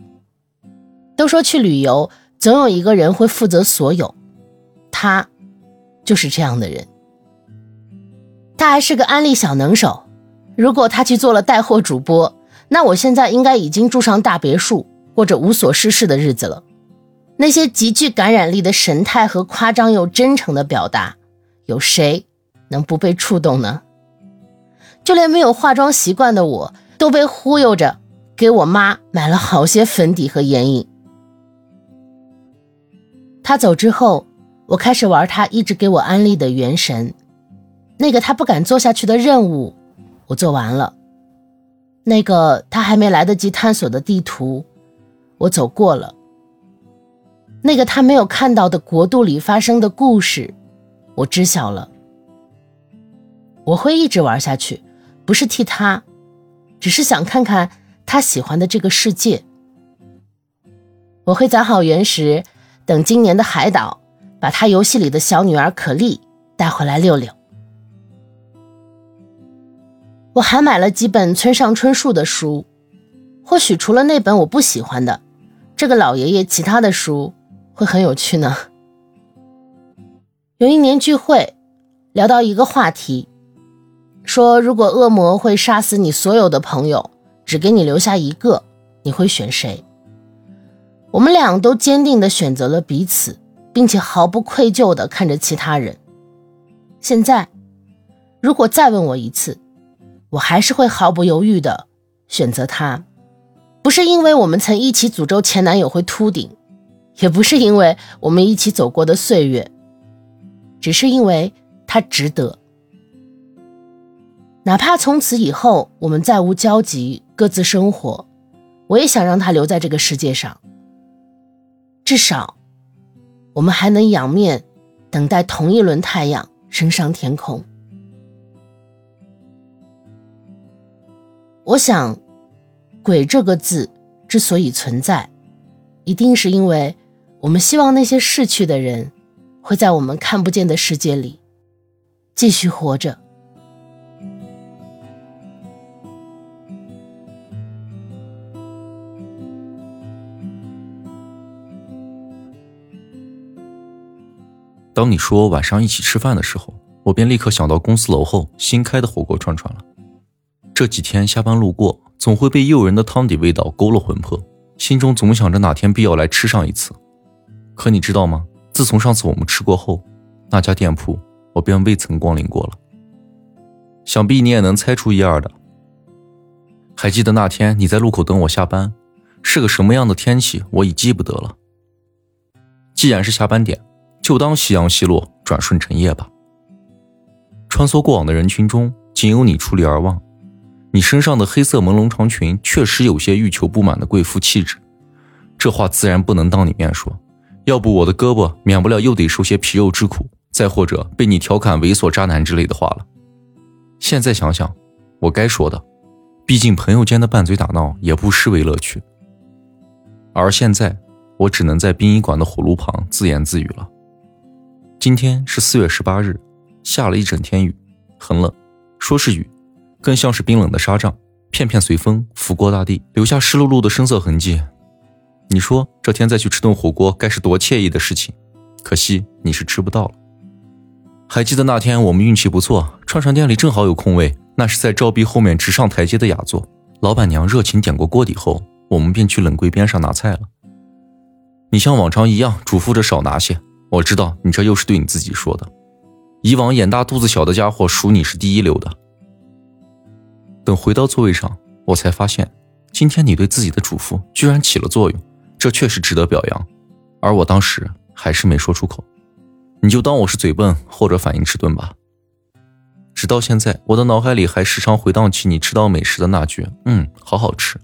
Speaker 1: 都说去旅游。总有一个人会负责所有，他就是这样的人。他还是个安利小能手。如果他去做了带货主播，那我现在应该已经住上大别墅，过着无所事事的日子了。那些极具感染力的神态和夸张又真诚的表达，有谁能不被触动呢？就连没有化妆习惯的我，都被忽悠着给我妈买了好些粉底和眼影。他走之后，我开始玩他一直给我安利的《元神》，那个他不敢做下去的任务，我做完了；那个他还没来得及探索的地图，我走过了；那个他没有看到的国度里发生的故事，我知晓了。我会一直玩下去，不是替他，只是想看看他喜欢的这个世界。我会攒好原石。等今年的海岛，把他游戏里的小女儿可莉带回来溜溜。我还买了几本村上春树的书，或许除了那本我不喜欢的，这个老爷爷其他的书会很有趣呢。有一年聚会，聊到一个话题，说如果恶魔会杀死你所有的朋友，只给你留下一个，你会选谁？我们俩都坚定地选择了彼此，并且毫不愧疚地看着其他人。现在，如果再问我一次，我还是会毫不犹豫的选择他。不是因为我们曾一起诅咒前男友会秃顶，也不是因为我们一起走过的岁月，只是因为他值得。哪怕从此以后我们再无交集，各自生活，我也想让他留在这个世界上。至少，我们还能仰面等待同一轮太阳升上天空。我想，“鬼”这个字之所以存在，一定是因为我们希望那些逝去的人会在我们看不见的世界里继续活着。
Speaker 2: 当你说晚上一起吃饭的时候，我便立刻想到公司楼后新开的火锅串串了。这几天下班路过，总会被诱人的汤底味道勾了魂魄，心中总想着哪天必要来吃上一次。可你知道吗？自从上次我们吃过后，那家店铺我便未曾光临过了。想必你也能猜出一二的。还记得那天你在路口等我下班，是个什么样的天气？我已记不得了。既然是下班点。就当夕阳西落，转瞬成夜吧。穿梭过往的人群中，仅有你矗立而望。你身上的黑色朦胧长裙，确实有些欲求不满的贵妇气质。这话自然不能当你面说，要不我的胳膊免不了又得受些皮肉之苦，再或者被你调侃猥琐渣男之类的话了。现在想想，我该说的，毕竟朋友间的拌嘴打闹也不失为乐趣。而现在，我只能在殡仪馆的火炉旁自言自语了。今天是四月十八日，下了一整天雨，很冷。说是雨，更像是冰冷的沙帐，片片随风拂过大地，留下湿漉漉的深色痕迹。你说这天再去吃顿火锅，该是多惬意的事情。可惜你是吃不到了。还记得那天我们运气不错，串串店里正好有空位，那是在照壁后面直上台阶的雅座。老板娘热情点过锅底后，我们便去冷柜边上拿菜了。你像往常一样嘱咐着少拿些。我知道你这又是对你自己说的，以往眼大肚子小的家伙数你是第一流的。等回到座位上，我才发现，今天你对自己的嘱咐居然起了作用，这确实值得表扬。而我当时还是没说出口，你就当我是嘴笨或者反应迟钝吧。直到现在，我的脑海里还时常回荡起你吃到美食的那句“嗯，好好吃”。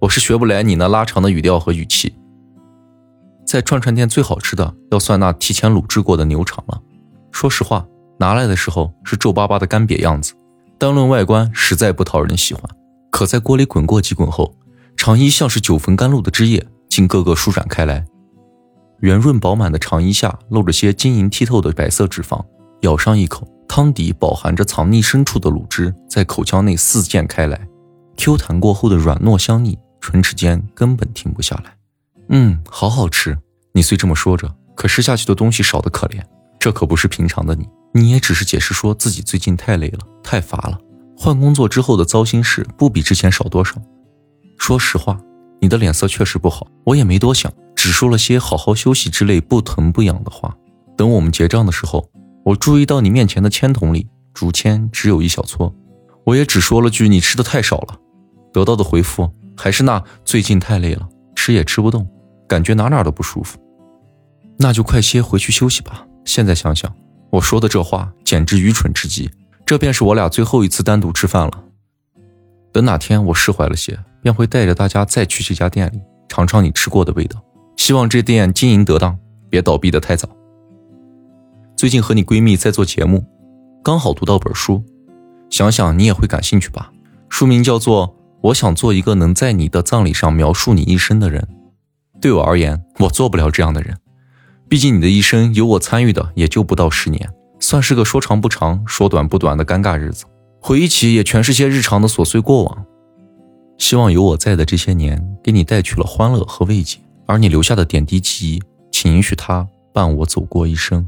Speaker 2: 我是学不来你那拉长的语调和语气。在串串店最好吃的，要算那提前卤制过的牛肠了。说实话，拿来的时候是皱巴巴的干瘪样子，单论外观实在不讨人喜欢。可在锅里滚过几滚后，肠衣像是九分甘露的汁液，竟个个舒展开来。圆润饱满的肠衣下露着些晶莹剔透的白色脂肪，咬上一口。汤底饱含着藏匿深处的卤汁，在口腔内四溅开来，Q 弹过后的软糯香腻，唇齿间根本停不下来。嗯，好好吃。你虽这么说着，可吃下去的东西少得可怜。这可不是平常的你，你也只是解释说自己最近太累了，太乏了。换工作之后的糟心事不比之前少多少。说实话，你的脸色确实不好，我也没多想，只说了些好好休息之类不疼不痒的话。等我们结账的时候。我注意到你面前的签筒里竹签只有一小撮，我也只说了句你吃的太少了，得到的回复还是那最近太累了，吃也吃不动，感觉哪哪都不舒服。那就快些回去休息吧。现在想想，我说的这话简直愚蠢至极。这便是我俩最后一次单独吃饭了。等哪天我释怀了些，便会带着大家再去这家店里尝尝你吃过的味道。希望这店经营得当，别倒闭的太早。最近和你闺蜜在做节目，刚好读到本书，想想你也会感兴趣吧。书名叫做《我想做一个能在你的葬礼上描述你一生的人》。对我而言，我做不了这样的人。毕竟你的一生有我参与的也就不到十年，算是个说长不长、说短不短的尴尬日子。回忆起也全是些日常的琐碎过往。希望有我在的这些年，给你带去了欢乐和慰藉，而你留下的点滴记忆，请允许它伴我走过一生。